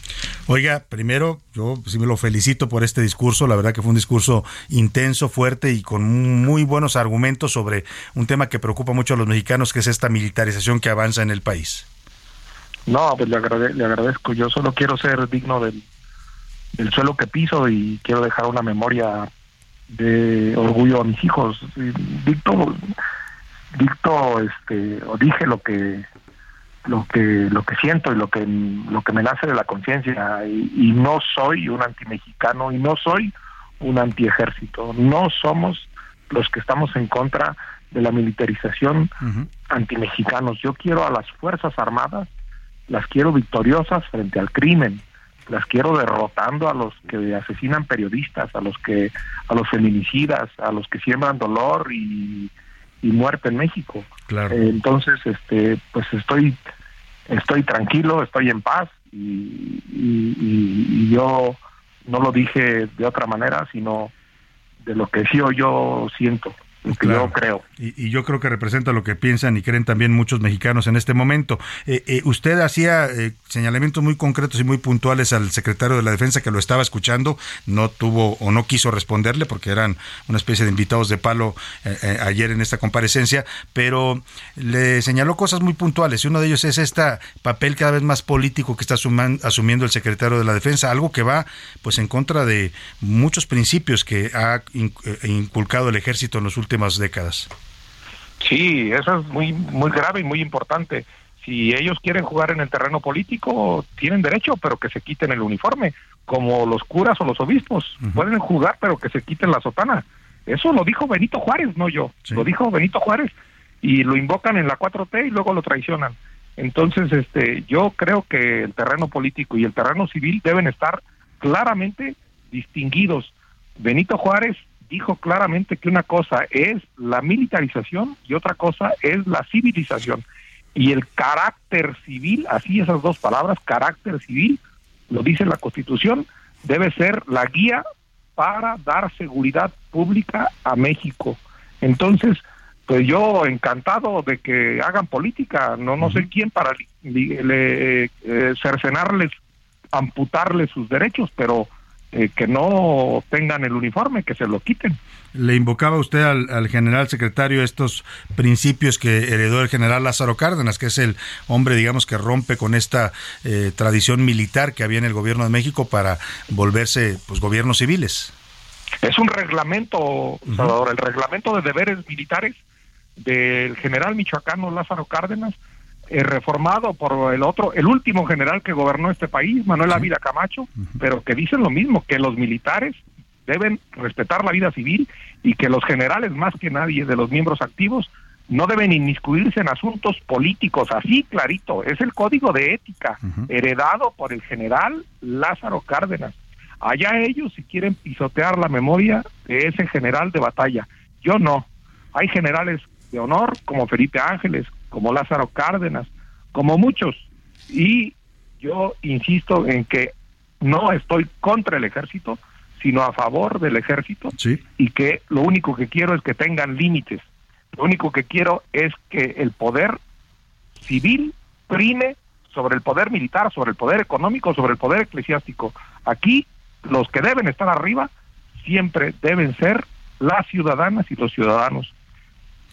Oiga, primero, yo sí me lo felicito por este discurso, la verdad que fue un discurso intenso, fuerte y con muy buenos argumentos sobre un tema que preocupa mucho a los mexicanos, que es esta militarización que avanza en el país. No, pues le, le agradezco, yo solo quiero ser digno del, del suelo que piso y quiero dejar una memoria de orgullo a mis hijos. Dicto, dicto, este, o dije lo que lo que lo que siento y lo que lo que me nace de la conciencia y, no soy un antimexicano y no soy un antiejército no somos los que estamos en contra de la militarización antimexicanos yo quiero a las fuerzas armadas las quiero victoriosas frente al crimen las quiero derrotando a los que asesinan periodistas a los que a los feminicidas a los que siembran dolor y y muerte en México. Claro. Eh, entonces, este, pues estoy, estoy tranquilo, estoy en paz y, y, yo no lo dije de otra manera, sino de lo que sí yo siento yo creo. Y, yo creo que representa lo que piensan y creen también muchos mexicanos en este momento. Eh, eh, usted hacía eh, señalamientos muy concretos y muy puntuales al secretario de la Defensa que lo estaba escuchando, no tuvo o no quiso responderle porque eran una especie de invitados de palo ayer en esta comparecencia, pero le señaló cosas muy puntuales y uno de ellos es este papel cada vez más político que está asumiendo el secretario de la Defensa, algo que va pues en contra de muchos principios que ha inculcado el ejército en los últimos décadas. Sí, eso es muy, muy grave y muy importante. Si ellos quieren jugar en el terreno político, tienen derecho, pero que se quiten el uniforme, como los curas o los obispos. Pueden jugar, pero que se quiten la sotana. Eso lo dijo Benito Juárez, no yo. Lo dijo Benito Juárez. Y lo invocan en la 4T y luego lo traicionan. Entonces, este, yo creo que el terreno político y el terreno civil deben estar claramente distinguidos. Benito Juárez dijo claramente que una cosa es la militarización y otra cosa es la civilización. Y el carácter civil, así esas dos palabras, carácter civil, lo dice la Constitución, debe ser la guía para dar seguridad pública a México. Entonces, pues yo encantado de que hagan política, no no sé quién para le, eh, cercenarles, amputarles sus derechos, pero eh, que no tengan el uniforme, que se lo quiten. Le invocaba usted al, general secretario estos principios que heredó el general Lázaro Cárdenas, que es el hombre, digamos, que rompe con esta eh, tradición militar que había en el gobierno de México para volverse pues gobiernos civiles. Es un reglamento, Salvador, el reglamento de deberes militares del general michoacano Lázaro Cárdenas, eh, reformado por el otro, el último general que gobernó este país, Manuel Ávila Camacho, pero que dicen lo mismo, que los militares deben respetar la vida civil y que los generales, más que nadie de los miembros activos, no deben inmiscuirse en asuntos políticos, así clarito, es el código de ética heredado por el general Lázaro Cárdenas. Allá ellos si quieren pisotear la memoria de ese general de batalla. Yo no. Hay generales de honor como Felipe Ángeles, como Lázaro Cárdenas, como muchos. Y yo insisto en que no estoy contra el ejército, sino a favor del ejército y que lo único que quiero es que tengan límites. Lo único que quiero es que el poder civil prime sobre el poder militar, sobre el poder económico, sobre el poder eclesiástico. Aquí los que deben estar arriba siempre deben ser las ciudadanas y los ciudadanos.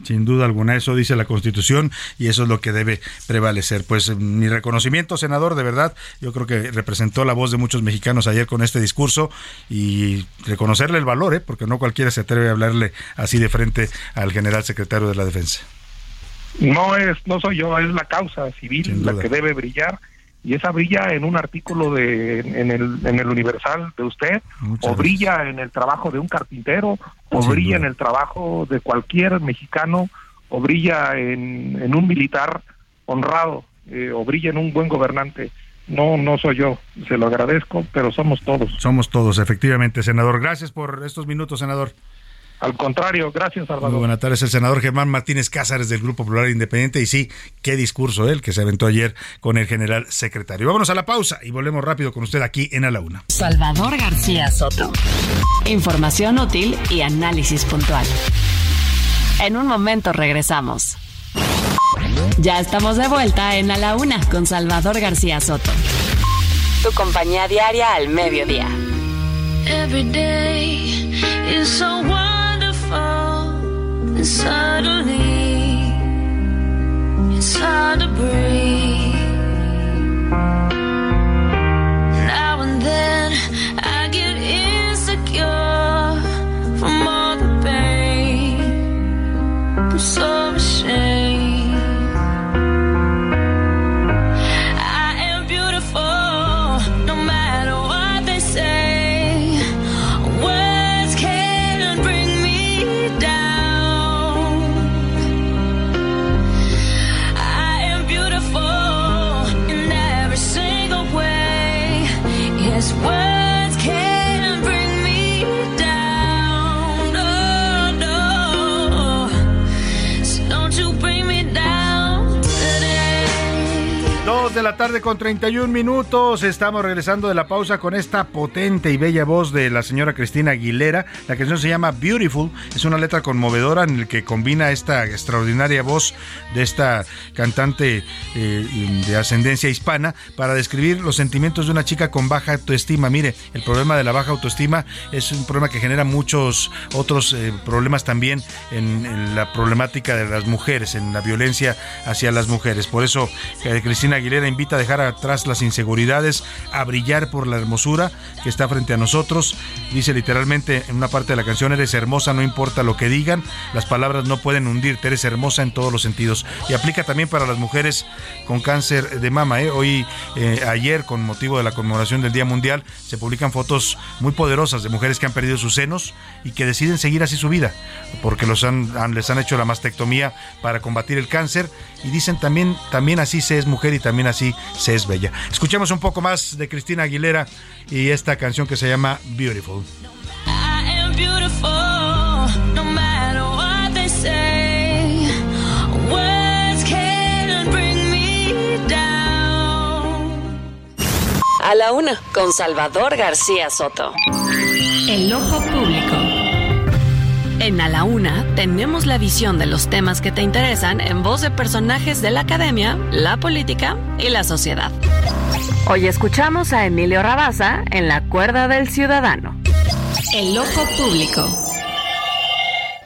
Sin duda alguna, eso dice la Constitución y eso es lo que debe prevalecer. Pues mi reconocimiento, senador, de verdad, yo creo que representó la voz de muchos mexicanos ayer con este discurso y reconocerle el valor, ¿eh? porque no cualquiera se atreve a hablarle así de frente al general secretario de la Defensa. No es, no soy yo, es la causa civil la que debe brillar y esa brilla en un artículo de en el, en el Universal de usted o brilla en el trabajo de un carpintero o brilla en el trabajo de cualquier mexicano o brilla en, en un militar honrado eh, o brilla en un buen gobernante. No no soy yo se lo agradezco pero somos todos. Somos todos efectivamente senador. Gracias por estos minutos senador al contrario, gracias, Salvador. Muy buenas tardes, el senador Germán Martínez Cázares del Grupo Popular Independiente. Y sí, qué discurso él que se aventó ayer con el general secretario. Vámonos a la pausa y volvemos rápido con usted aquí en A la Una. Salvador García Soto. Información útil y análisis puntual. En un momento regresamos. Ya estamos de vuelta en A la Una con Salvador García Soto. Tu compañía diaria al mediodía. Every day is so And suddenly, it's hard to breathe. Now and then, I get insecure from all the pain. So la tarde con 31 minutos. Estamos regresando de la pausa con esta potente y bella voz de la señora Cristina Aguilera. La canción se llama Beautiful. Es una letra conmovedora en la que combina esta extraordinaria voz de esta cantante eh, de ascendencia hispana para describir los sentimientos de una chica con baja autoestima. Mire, el problema de la baja autoestima es un problema que genera muchos otros eh, problemas también en, en, la problemática de las mujeres, en la violencia hacia las mujeres. Por eso, eh, Cristina Aguilera invita a dejar atrás las inseguridades, a brillar por la hermosura que está frente a nosotros. Dice literalmente en una parte de la canción, eres hermosa, no importa lo que digan, las palabras no pueden hundirte, eres hermosa en todos los sentidos. Y aplica también para las mujeres con cáncer de mama. ¿eh? Hoy, eh, ayer, con motivo de la conmemoración del Día Mundial, se publican fotos muy poderosas de mujeres que han perdido sus senos y que deciden seguir así su vida, porque los han, les han hecho la mastectomía para combatir el cáncer y dicen también, también así se es mujer y también así se es bella. Escuchemos un poco más de Cristina Aguilera y esta canción que se llama Beautiful. A la una, con Salvador García Soto. El ojo público. En A la Una tenemos la visión de los temas que te interesan en voz de personajes de la academia, la política y la sociedad. Hoy escuchamos a Emilio Rabaza en La Cuerda del Ciudadano. El ojo público.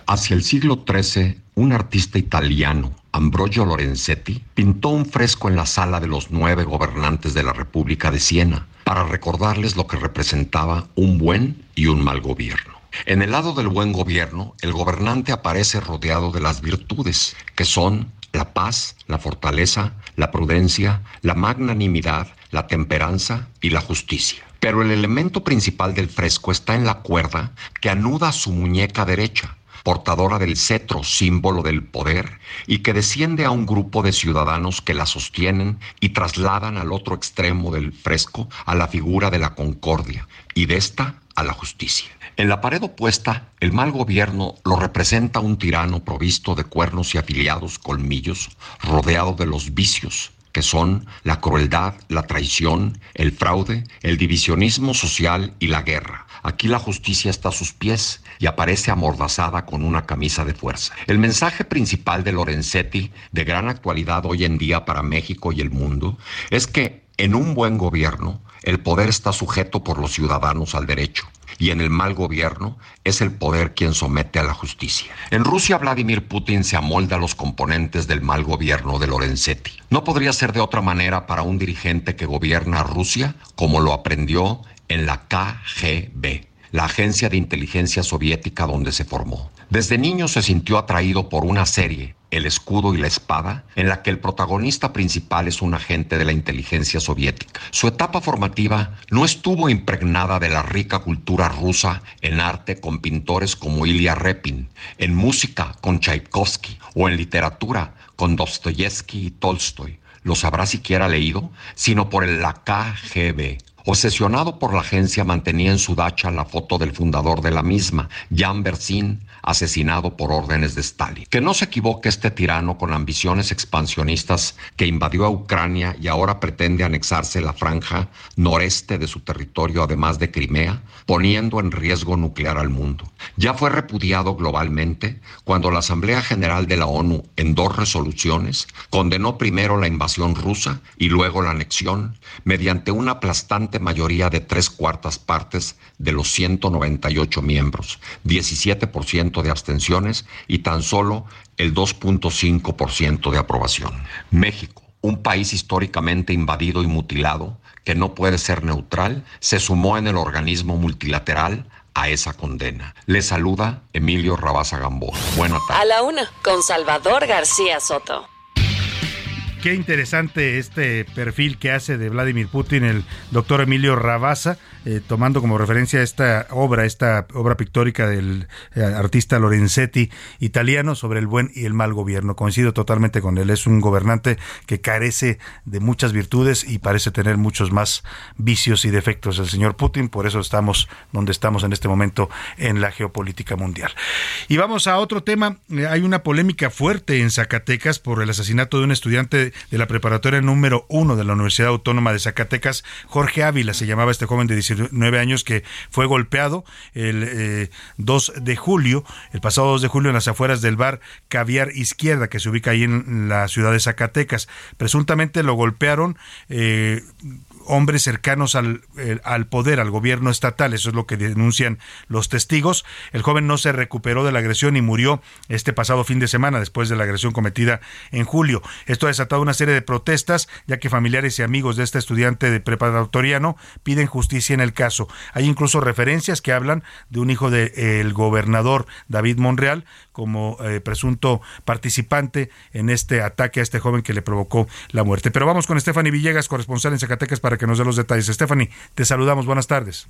Hacia el siglo XIII, un artista italiano, Ambrogio Lorenzetti, pintó un fresco en la sala de los nueve gobernantes de la República de Siena para recordarles lo que representaba un buen y un mal gobierno. En el lado del buen gobierno, el gobernante aparece rodeado de las virtudes, que son la paz, la fortaleza, la prudencia, la magnanimidad, la temperanza y la justicia. Pero el elemento principal del fresco está en la cuerda que anuda su muñeca derecha, portadora del cetro, símbolo del poder, y que desciende a un grupo de ciudadanos que la sostienen y trasladan al otro extremo del fresco a la figura de la concordia y de esta a la justicia. En la pared opuesta, el mal gobierno lo representa un tirano provisto de cuernos y afiliados colmillos, rodeado de los vicios, que son la crueldad, la traición, el fraude, el divisionismo social y la guerra. Aquí la justicia está a sus pies y aparece amordazada con una camisa de fuerza. El mensaje principal de Lorenzetti, de gran actualidad hoy en día para México y el mundo, es que en un buen gobierno el poder está sujeto por los ciudadanos al derecho y en el mal gobierno es el poder quien somete a la justicia. En Rusia, Vladimir Putin se amolda a los componentes del mal gobierno de Lorenzetti. No podría ser de otra manera para un dirigente que gobierna Rusia como lo aprendió en la KGB, la agencia de inteligencia soviética donde se formó. Desde niño se sintió atraído por una serie, El escudo y la espada, en la que el protagonista principal es un agente de la inteligencia soviética. Su etapa formativa no estuvo impregnada de la rica cultura rusa en arte con pintores como Ilya Repin, en música con Tchaikovsky o en literatura con Dostoyevsky y Tolstoy. ¿Los habrá siquiera leído? Sino por la KGB, Obsesionado por la agencia, mantenía en su dacha la foto del fundador de la misma, Jan Bersin, asesinado por órdenes de Stalin. Que no se equivoque este tirano con ambiciones expansionistas que invadió a Ucrania y ahora pretende anexarse la franja noreste de su territorio, además de Crimea, poniendo en riesgo nuclear al mundo. Ya fue repudiado globalmente cuando la Asamblea General de la ONU, en dos resoluciones, condenó primero la invasión rusa y luego la anexión mediante una aplastante mayoría de tres cuartas partes de los 198 miembros, 17% de abstenciones y tan solo el 2.5% de aprobación. México, un país históricamente invadido y mutilado, que no puede ser neutral, se sumó en el organismo multilateral a esa condena. Le saluda Emilio Rabaza Gamboa. Buena tarde. A la una, con Salvador García Soto. Qué interesante este perfil que hace de Vladimir Putin el doctor Emilio Rabasa, eh, tomando como referencia esta obra, esta obra pictórica del eh, artista Lorenzetti italiano sobre el buen y el mal gobierno. Coincido totalmente con él. Es un gobernante que carece de muchas virtudes y parece tener muchos más vicios y defectos el señor Putin. Por eso estamos donde estamos en este momento en la geopolítica mundial. Y vamos a otro tema. Eh, Hay una polémica fuerte en Zacatecas por el asesinato de un estudiante de la preparatoria número uno de la Universidad Autónoma de Zacatecas, Jorge Ávila, se llamaba este joven de 19 años que fue golpeado el eh, 2 de julio, el pasado 2 de julio en las afueras del bar Caviar Izquierda, que se ubica ahí en la ciudad de Zacatecas. Presuntamente lo golpearon eh, hombres cercanos al, eh, al poder, al gobierno estatal. Eso es lo que denuncian los testigos. El joven no se recuperó de la agresión y murió este pasado fin de semana después de la agresión cometida en julio. Esto ha desatado una serie de protestas, ya que familiares y amigos de este estudiante de preparatoriano piden justicia en el caso. Hay incluso referencias que hablan de un hijo del gobernador David Monreal como eh, presunto participante en este ataque a este joven que le provocó la muerte. Pero vamos con Stephanie Villegas, corresponsal en Zacatecas, para que nos dé los detalles. Stephanie, te saludamos. Buenas tardes.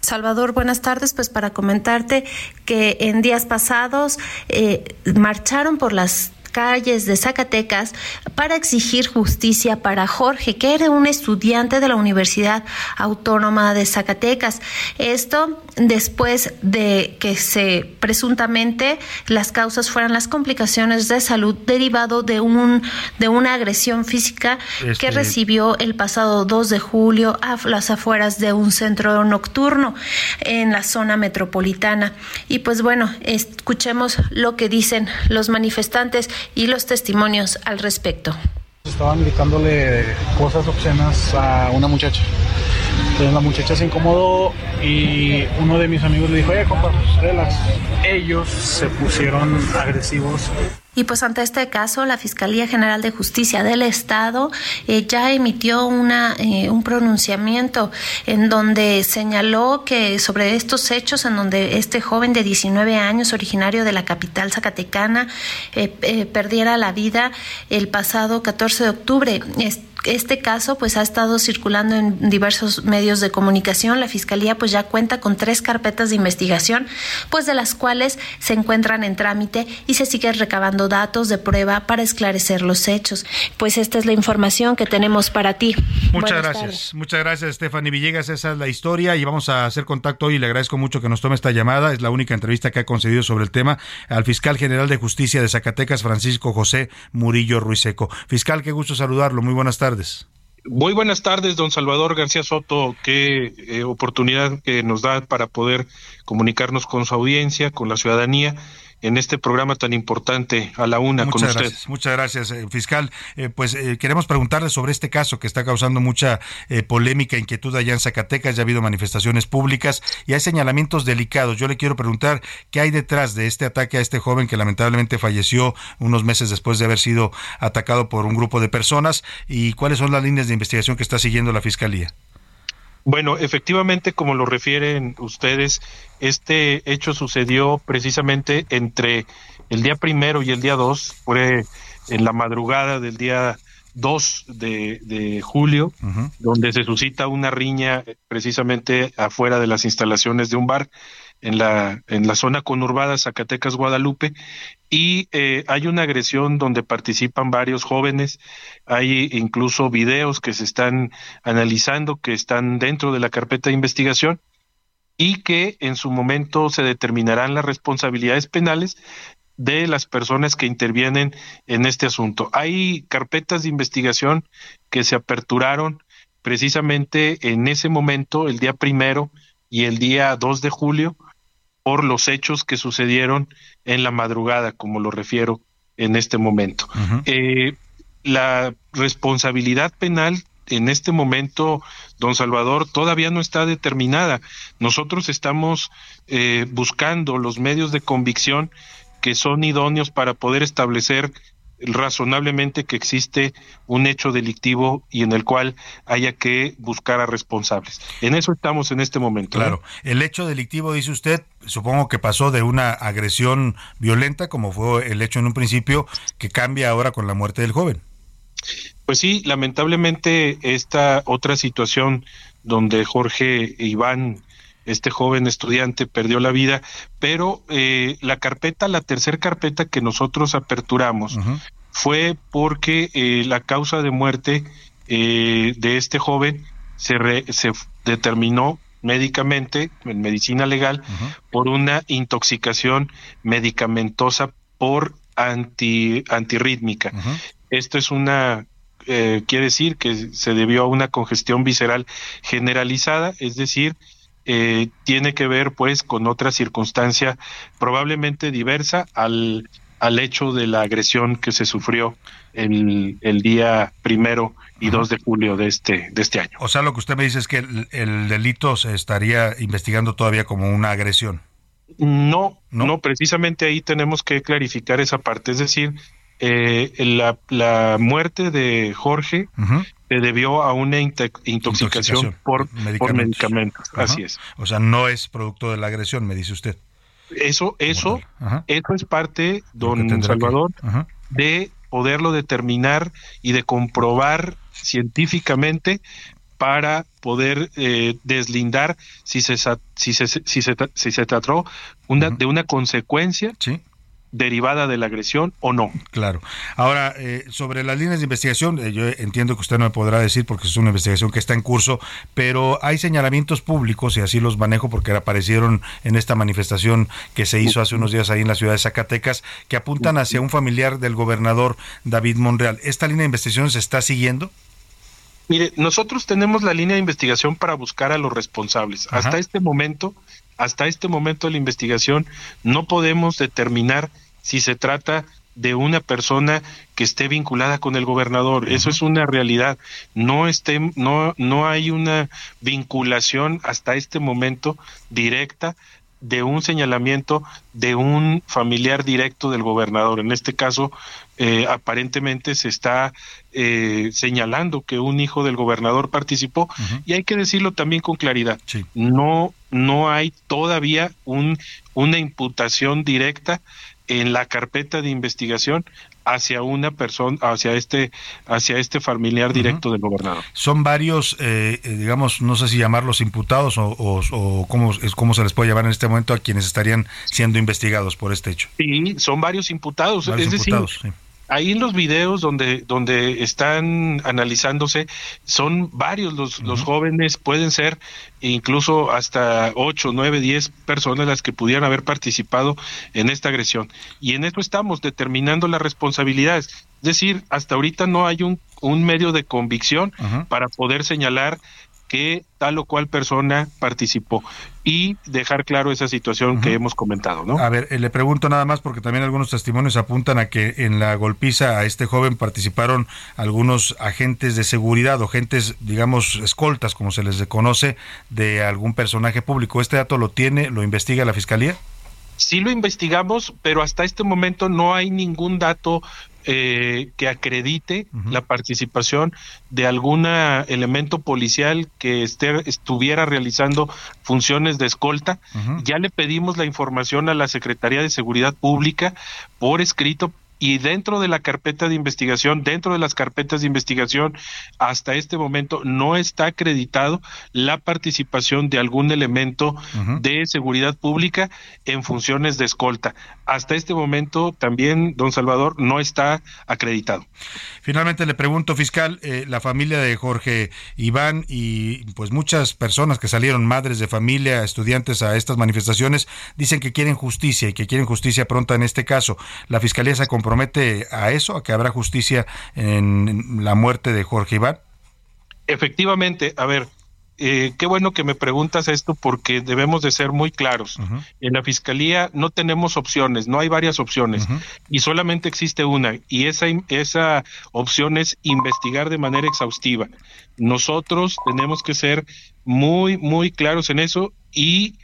Salvador, buenas tardes. Pues para comentarte que en días pasados eh, marcharon por las calles de Zacatecas para exigir justicia para Jorge, que era un estudiante de la Universidad Autónoma de Zacatecas. Esto después de que se presuntamente las causas fueran las complicaciones de salud derivado de un de una agresión física Este- que recibió el pasado 2 de julio a las afueras de un centro nocturno en la zona metropolitana. Y pues bueno, escuchemos lo que dicen los manifestantes y los testimonios al respecto. Estaban gritándole cosas obscenas a una muchacha. La muchacha se incomodó y uno de mis amigos le dijo, oye, compa, pues. Ellos se pusieron agresivos y pues ante este caso, la Fiscalía General de Justicia del Estado eh, ya emitió una, eh, un pronunciamiento en donde señaló que sobre estos hechos, en donde este joven de 19 años, originario de la capital zacatecana, eh, perdiera la vida el pasado 14 de octubre este caso pues ha estado circulando en diversos medios de comunicación. La fiscalía pues ya cuenta con tres carpetas de investigación, pues de las cuales se encuentran en trámite y se sigue recabando datos de prueba para esclarecer los hechos. Pues esta es la información que tenemos para ti. Muchas gracias, muchas gracias Stephanie Villegas. Esa es la historia y vamos a hacer contacto hoy. Le agradezco mucho que nos tome esta llamada. Es la única entrevista que ha concedido sobre el tema al fiscal general de justicia de Zacatecas, Francisco José Murillo Ruiseco. Fiscal, qué gusto saludarlo. Muy buenas tardes. Muy buenas tardes, don Salvador García Soto. Qué eh, oportunidad que nos da para poder comunicarnos con su audiencia, con la ciudadanía en este programa tan importante a la una muchas con usted. Gracias, muchas gracias, eh, fiscal. Eh, pues eh, queremos preguntarle sobre este caso que está causando mucha polémica, inquietud allá en Zacatecas. Ya ha habido manifestaciones públicas y hay señalamientos delicados. Yo le quiero preguntar qué hay detrás de este ataque a este joven que lamentablemente falleció unos meses después de haber sido atacado por un grupo de personas y cuáles son las líneas de investigación que está siguiendo la fiscalía. Bueno, efectivamente, como lo refieren ustedes, este hecho sucedió precisamente entre el día primero y el día dos, fue en la madrugada del día 2 de, julio, donde se suscita una riña precisamente afuera de las instalaciones de un bar en la, en la zona conurbada Zacatecas Guadalupe y eh, hay una agresión donde participan varios jóvenes, hay incluso videos que se están analizando que están dentro de la carpeta de investigación y que en su momento se determinarán las responsabilidades penales de las personas que intervienen en este asunto. Hay carpetas de investigación que se aperturaron precisamente en ese momento, el día primero y el día 2 de julio, por los hechos que sucedieron en la madrugada, como lo refiero en este momento. Eh, la responsabilidad penal en este momento, don Salvador, todavía no está determinada. Nosotros estamos eh, buscando los medios de convicción que son idóneos para poder establecer razonablemente que existe un hecho delictivo y en el cual haya que buscar a responsables. En eso estamos en este momento. ¿eh? Claro, el hecho delictivo, dice usted, supongo que pasó de una agresión violenta, como fue el hecho en un principio, que cambia ahora con la muerte del joven. Pues sí, lamentablemente esta otra situación donde Jorge Iván este joven estudiante perdió la vida, pero eh, la carpeta, la tercera carpeta que nosotros aperturamos fue porque eh, la causa de muerte eh, de este joven se, se determinó médicamente, en medicina legal, por una intoxicación medicamentosa por anti, antirrítmica. Esto es una quiere decir que se debió a una congestión visceral generalizada, es decir, eh, tiene que ver pues con otra circunstancia probablemente diversa al, al hecho de la agresión que se sufrió el, el día primero y 2 de julio de este, de este año. O sea, lo que usted me dice es que el, delito se estaría investigando todavía como una agresión. No, no, precisamente ahí tenemos que clarificar esa parte. Es decir, eh, la, la, muerte de Jorge se debió a una intoxicación, por medicamentos. Así es. O sea, no es producto de la agresión, me dice usted. Eso, eso, eso es parte, don Salvador, de poderlo determinar y de comprobar científicamente para poder eh, deslindar si se, si se, si se, si se trató una, de una consecuencia ¿Sí? Derivada de la agresión o no. Claro. Ahora, eh, sobre las líneas de investigación, eh, yo entiendo que usted no me podrá decir porque es una investigación que está en curso, pero hay señalamientos públicos, y así los manejo porque aparecieron en esta manifestación que se hizo hace unos días ahí en la ciudad de Zacatecas, que apuntan hacia un familiar del gobernador David Monreal. ¿Esta línea de investigación se está siguiendo? Mire, nosotros tenemos la línea de investigación para buscar a los responsables. Hasta este momento hasta este momento de la investigación no podemos determinar si se trata de una persona que esté vinculada con el gobernador. Eso es una realidad. No esté, no, no hay una vinculación hasta este momento directa de un señalamiento de un familiar directo del gobernador. En este caso, eh, aparentemente se está eh, señalando que un hijo del gobernador participó y hay que decirlo también con claridad. No, no hay todavía un, una imputación directa en la carpeta de investigación hacia una persona, hacia este, hacia este familiar directo del gobernador. Son varios, eh, eh, digamos, no sé si llamarlos imputados o, o, cómo, cómo, se les puede llamar en este momento a quienes estarían siendo investigados por este hecho. Sí, son varios imputados. es decir, ahí en los videos donde, donde están analizándose, son varios los, los jóvenes, pueden ser incluso hasta 8, 9, 10 personas las que pudieran haber participado en esta agresión. Y en esto estamos determinando las responsabilidades. Es decir, hasta ahorita no hay un, un medio de convicción para poder señalar que tal o cual persona participó y dejar claro esa situación que hemos comentado, ¿no? A ver, eh, le pregunto nada más porque también algunos testimonios apuntan a que en la golpiza a este joven participaron algunos agentes de seguridad o agentes, digamos, escoltas, como se les conoce, de algún personaje público. ¿Este dato lo tiene, lo investiga la fiscalía? Sí lo investigamos, pero hasta este momento no hay ningún dato eh, que acredite la participación de algún elemento policial que esté, estuviera realizando funciones de escolta. Ya le pedimos la información a la Secretaría de Seguridad Pública por escrito y dentro de la carpeta de investigación, dentro de las carpetas de investigación, hasta este momento no está acreditado la participación de algún elemento de seguridad pública en funciones de escolta. Hasta este momento también, don Salvador, no está acreditado. Finalmente le pregunto, fiscal, eh, la familia de Jorge Iván y pues muchas personas que salieron, madres de familia, estudiantes a estas manifestaciones, dicen que quieren justicia y que quieren justicia pronta en este caso. ¿La fiscalía se compromete compromete a eso, a que habrá justicia en la muerte de Jorge Iván? Efectivamente, a ver, eh, qué bueno que me preguntas esto porque debemos de ser muy claros. En la fiscalía no tenemos opciones, no hay varias opciones y solamente existe una y esa, esa opción es investigar de manera exhaustiva. Nosotros tenemos que ser muy, muy claros en eso y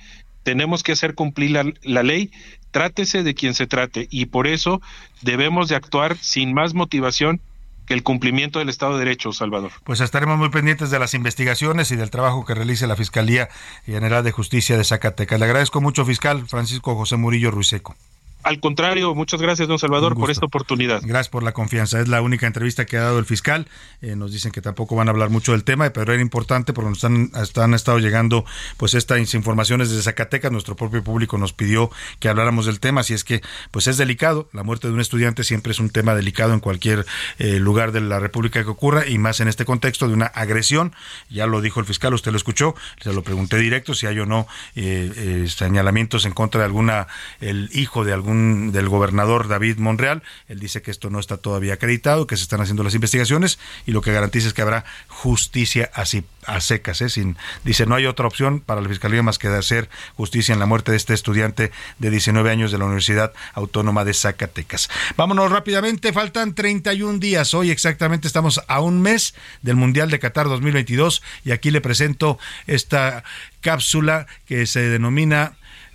tenemos que hacer cumplir la, la ley trátese de quien se trate y por eso debemos de actuar sin más motivación que el cumplimiento del Estado de Derecho, Salvador. Pues estaremos muy pendientes de las investigaciones y del trabajo que realice la Fiscalía General de Justicia de Zacatecas. Le agradezco mucho, fiscal Francisco José Murillo Ruiseco. Al contrario, muchas gracias, don Salvador, por esta oportunidad. Gracias por la confianza. Es la única entrevista que ha dado el fiscal. Eh, nos dicen que tampoco van a hablar mucho del tema, pero era importante porque nos han, han estado llegando pues estas informaciones desde Zacatecas. Nuestro propio público nos pidió que habláramos del tema, así es que pues es delicado. La muerte de un estudiante siempre es un tema delicado en cualquier eh, lugar de la República que ocurra y más en este contexto de una agresión. Ya lo dijo el fiscal, usted lo escuchó, se lo pregunté directo si hay o no eh, señalamientos en contra de alguna, el hijo de algún del gobernador David Monreal. Él dice que esto no está todavía acreditado, que se están haciendo las investigaciones y lo que garantiza es que habrá justicia así a secas. ¿eh? Sin, dice, no hay otra opción para la Fiscalía más que de hacer justicia en la muerte de este estudiante de 19 años de la Universidad Autónoma de Zacatecas. Vámonos rápidamente, faltan 31 días. Hoy exactamente estamos a un mes del Mundial de Qatar 2022 y aquí le presento esta cápsula que se denomina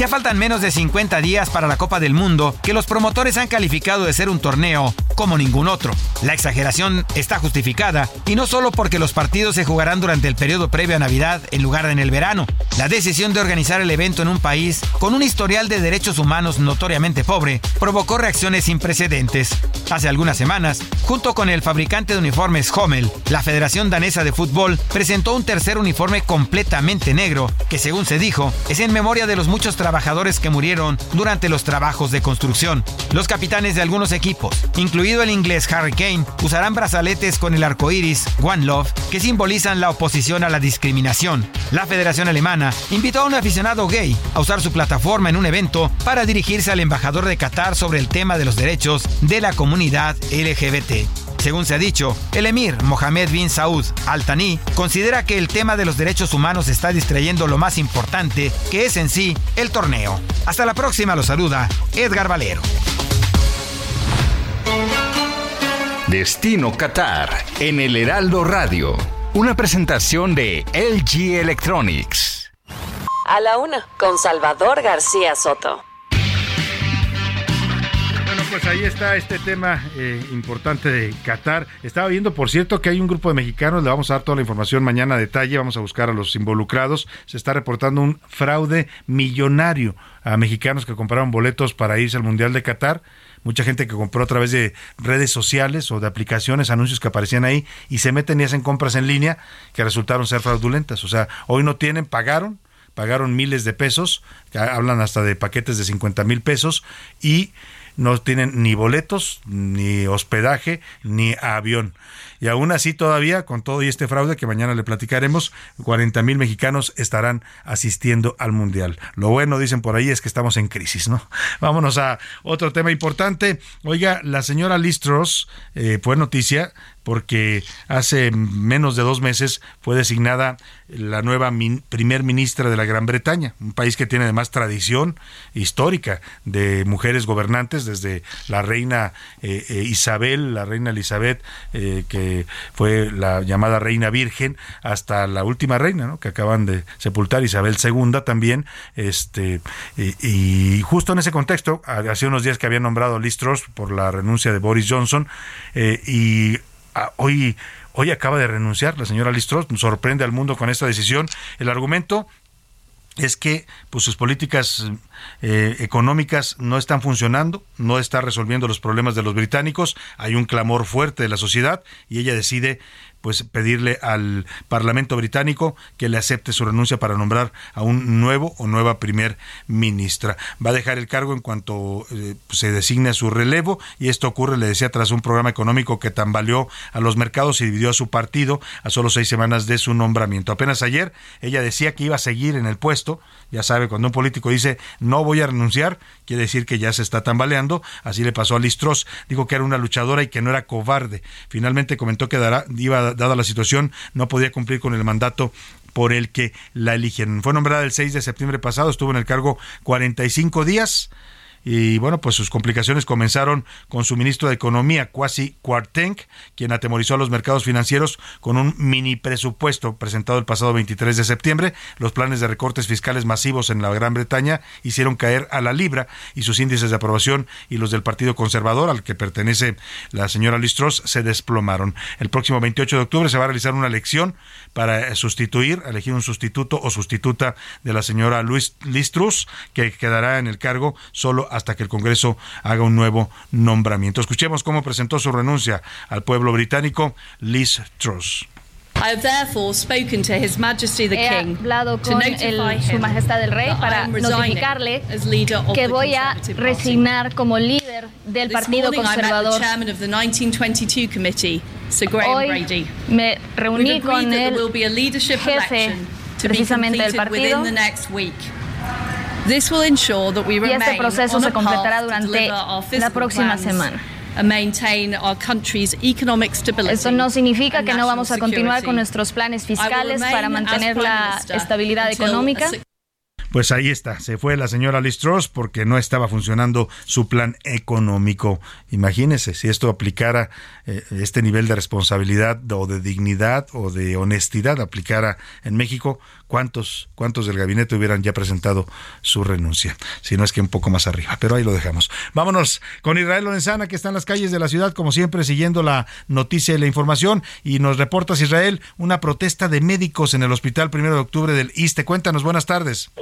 Ya faltan menos de 50 días para la Copa del Mundo, que los promotores han calificado de ser un torneo como ningún otro. La exageración está justificada y no solo porque los partidos se jugarán durante el periodo previo a Navidad en lugar de en el verano. La decisión de organizar el evento en un país con un historial de derechos humanos notoriamente pobre provocó reacciones sin precedentes. Hace algunas semanas, junto con el fabricante de uniformes Hommel, la Federación Danesa de Fútbol presentó un tercer uniforme completamente negro, que según se dijo, es en memoria de los muchos trabajadores que murieron durante los trabajos de construcción. Los capitanes de algunos equipos, incluido el inglés Harry Kane, usarán brazaletes con el arco iris One Love, que simbolizan la oposición a la discriminación. La Federación Alemana invitó a un aficionado gay a usar su plataforma en un evento para dirigirse al embajador de Qatar sobre el tema de los derechos de la comunidad LGBT. Según se ha dicho, el emir Mohammed bin Saud Al Thani considera que el tema de los derechos humanos está distrayendo lo más importante, que es en sí el torneo. Hasta la próxima, lo saluda Edgar Valero. Destino Qatar en el Heraldo Radio. Una presentación de LG Electronics. A la una, con Salvador García Soto. Pues ahí está este tema eh, importante de Qatar. Estaba viendo, por cierto, que hay un grupo de mexicanos, le vamos a dar toda la información mañana a detalle, vamos a buscar a los involucrados. Se está reportando un fraude millonario a mexicanos que compraron boletos para irse al Mundial de Qatar mucha gente que compró a través de redes sociales o de aplicaciones, anuncios que aparecían ahí y se meten y hacen compras en línea que resultaron ser fraudulentas. O sea, hoy no tienen, pagaron, pagaron miles de pesos, hablan hasta de paquetes de 50 mil pesos y no tienen ni boletos, ni hospedaje, ni avión. Y aún así todavía, con todo y este fraude que mañana le platicaremos, 40 mil mexicanos estarán asistiendo al Mundial. Lo bueno, dicen por ahí, es que estamos en crisis, ¿no? Vámonos a otro tema importante. Oiga, la señora Listros, eh, fue noticia, porque hace menos de dos meses fue designada la nueva primer ministra de la Gran Bretaña, un país que tiene además tradición histórica de mujeres gobernantes, desde la reina eh, eh, Isabel, la reina Elizabeth, eh, que fue la llamada reina virgen, hasta la última reina, que acaban de sepultar, Isabel II también, este, y, justo en ese contexto, hace unos días que había nombrado Liz Truss por la renuncia de Boris Johnson, y Ah, hoy, hoy acaba de renunciar la señora Listros, sorprende al mundo con esta decisión. El argumento es que pues sus políticas eh, económicas no están funcionando, no está resolviendo los problemas de los británicos, hay un clamor fuerte de la sociedad y ella decide pues pedirle al Parlamento británico que le acepte su renuncia para nombrar a un nuevo o nueva primer ministra. Va a dejar el cargo en cuanto eh, se designe su relevo y esto ocurre, le decía, tras un programa económico que tambaleó a los mercados y dividió a su partido a solo seis semanas de su nombramiento. Apenas ayer ella decía que iba a seguir en el puesto, ya sabe, cuando un político dice no voy a renunciar, quiere decir que ya se está tambaleando, así le pasó a Listros, dijo que era una luchadora y que no era cobarde. Finalmente comentó que dará, iba dada la situación, no podía cumplir con el mandato por el que la eligieron. Fue nombrada el 6 de septiembre pasado, estuvo en el cargo 45 días y bueno, pues sus complicaciones comenzaron con su ministro de Economía, Kwasi Kwarteng, quien atemorizó a los mercados financieros con un mini presupuesto presentado el pasado 23 de septiembre. Los planes de recortes fiscales masivos en la Gran Bretaña hicieron caer a la libra y sus índices de aprobación y los del Partido Conservador, al que pertenece la señora Listros, se desplomaron. El próximo 28 de octubre se va a realizar una elección para sustituir, elegir un sustituto o sustituta de la señora Luis Listrus, que quedará en el cargo solo hasta que el Congreso haga un nuevo nombramiento. Escuchemos cómo presentó su renuncia al pueblo británico Liz Truss. I have therefore spoken to His Majesty the He King hablado con el, Su Majestad el Rey para notificarle que voy a resignar como líder del Partido Conservador. Hoy me reuní con el jefe precisamente del partido y este proceso se completará durante la próxima semana. Esto no significa que no vamos a continuar con nuestros planes fiscales para mantener la estabilidad económica. Pues ahí está, se fue la señora Liz Truss porque no estaba funcionando su plan económico. Imagínese si esto aplicara eh, este nivel de responsabilidad o de dignidad o de honestidad aplicara en México, ¿cuántos, cuántos del gabinete hubieran ya presentado su renuncia? Si no es que un poco más arriba, pero ahí lo dejamos. Vámonos con Israel Lorenzana, que está en las calles de la ciudad, como siempre, siguiendo la noticia y la información. Y nos reportas, Israel, una protesta de médicos en el hospital primero de octubre del ISTE. Cuéntanos, buenas tardes.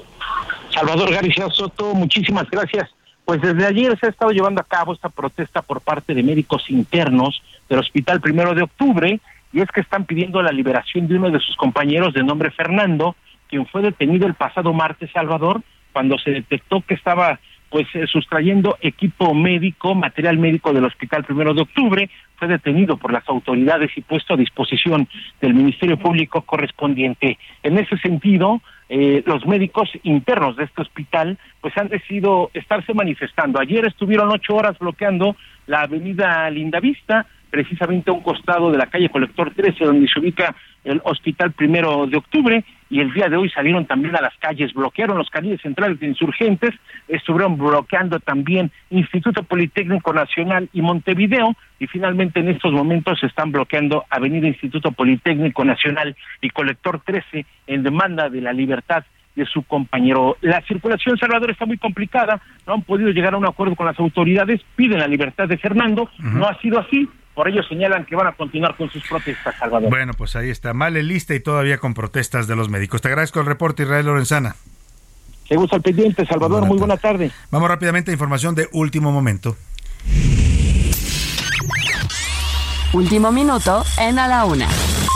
Salvador García Soto, muchísimas gracias. Pues desde ayer se ha estado llevando a cabo esta protesta por parte de médicos internos del Hospital Primero de Octubre y es que están pidiendo la liberación de uno de sus compañeros de nombre Fernando, quien fue detenido el pasado martes, Salvador, cuando se detectó que estaba pues eh, sustrayendo equipo médico, material médico del Hospital Primero de Octubre, fue detenido por las autoridades y puesto a disposición del Ministerio Público correspondiente. En ese sentido, eh, los médicos internos de este hospital pues han decidido estarse manifestando. Ayer estuvieron ocho horas bloqueando la avenida Lindavista, precisamente a un costado de la calle Colector 13, donde se ubica el Hospital Primero de Octubre, y el día de hoy salieron también a las calles, bloquearon los canales centrales de insurgentes, estuvieron bloqueando también Instituto Politécnico Nacional y Montevideo, y finalmente en estos momentos se están bloqueando Avenida Instituto Politécnico Nacional y Colector 13 en demanda de la libertad de su compañero. La circulación Salvador está muy complicada, no han podido llegar a un acuerdo con las autoridades, piden la libertad de Fernando, no ha sido así, por ello señalan que van a continuar con sus protestas, Salvador. Bueno, pues ahí está, mal el lista y todavía con protestas de los médicos. Te agradezco el reporte, Israel Lorenzana. Seguimos al pendiente, Salvador, muy buena tarde. Vamos rápidamente a información de último momento. Último minuto en A la Una,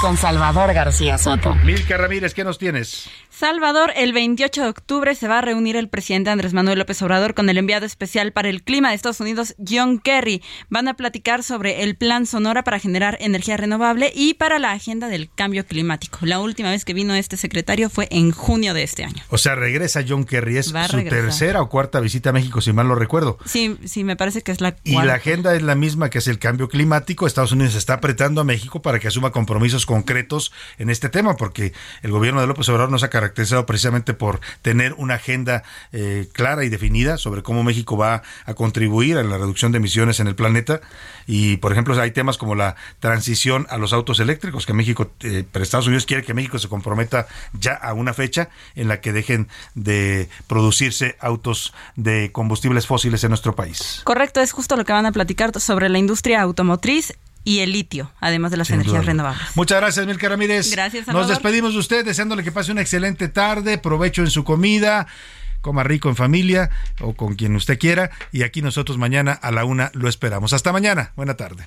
con Salvador García Soto. Milka Ramírez, ¿qué nos tienes? Salvador, el 28 de octubre se va a reunir el presidente Andrés Manuel López Obrador con el enviado especial para el clima de Estados Unidos, John Kerry. Van a platicar sobre el plan Sonora para generar energía renovable y para la agenda del cambio climático. La última vez que vino este secretario fue en junio de este año. O sea, regresa John Kerry. Es su tercera o cuarta visita a México, si mal lo recuerdo. Sí, sí, me parece que es la cuarta. Y la agenda es la misma que es el cambio climático. Estados Unidos está apretando a México para que asuma compromisos concretos en este tema, porque el gobierno de López Obrador nos ha caracterizado precisamente por tener una agenda eh, clara y definida sobre cómo México va a contribuir a la reducción de emisiones en el planeta. Y, por ejemplo, hay temas como la transición a los autos eléctricos, que México, eh, pero Estados Unidos quiere que México se comprometa ya a una fecha en la que dejen de producirse autos de combustibles fósiles en nuestro país. Correcto, es justo lo que van a platicar sobre la industria automotriz y el litio, además de las energías renovables. Muchas gracias, Milka Ramírez. Gracias, Nos despedimos de usted deseándole que pase una excelente tarde, provecho en su comida, coma rico en familia o con quien usted quiera. Y aquí nosotros mañana a la una lo esperamos. Hasta mañana. Buena tarde.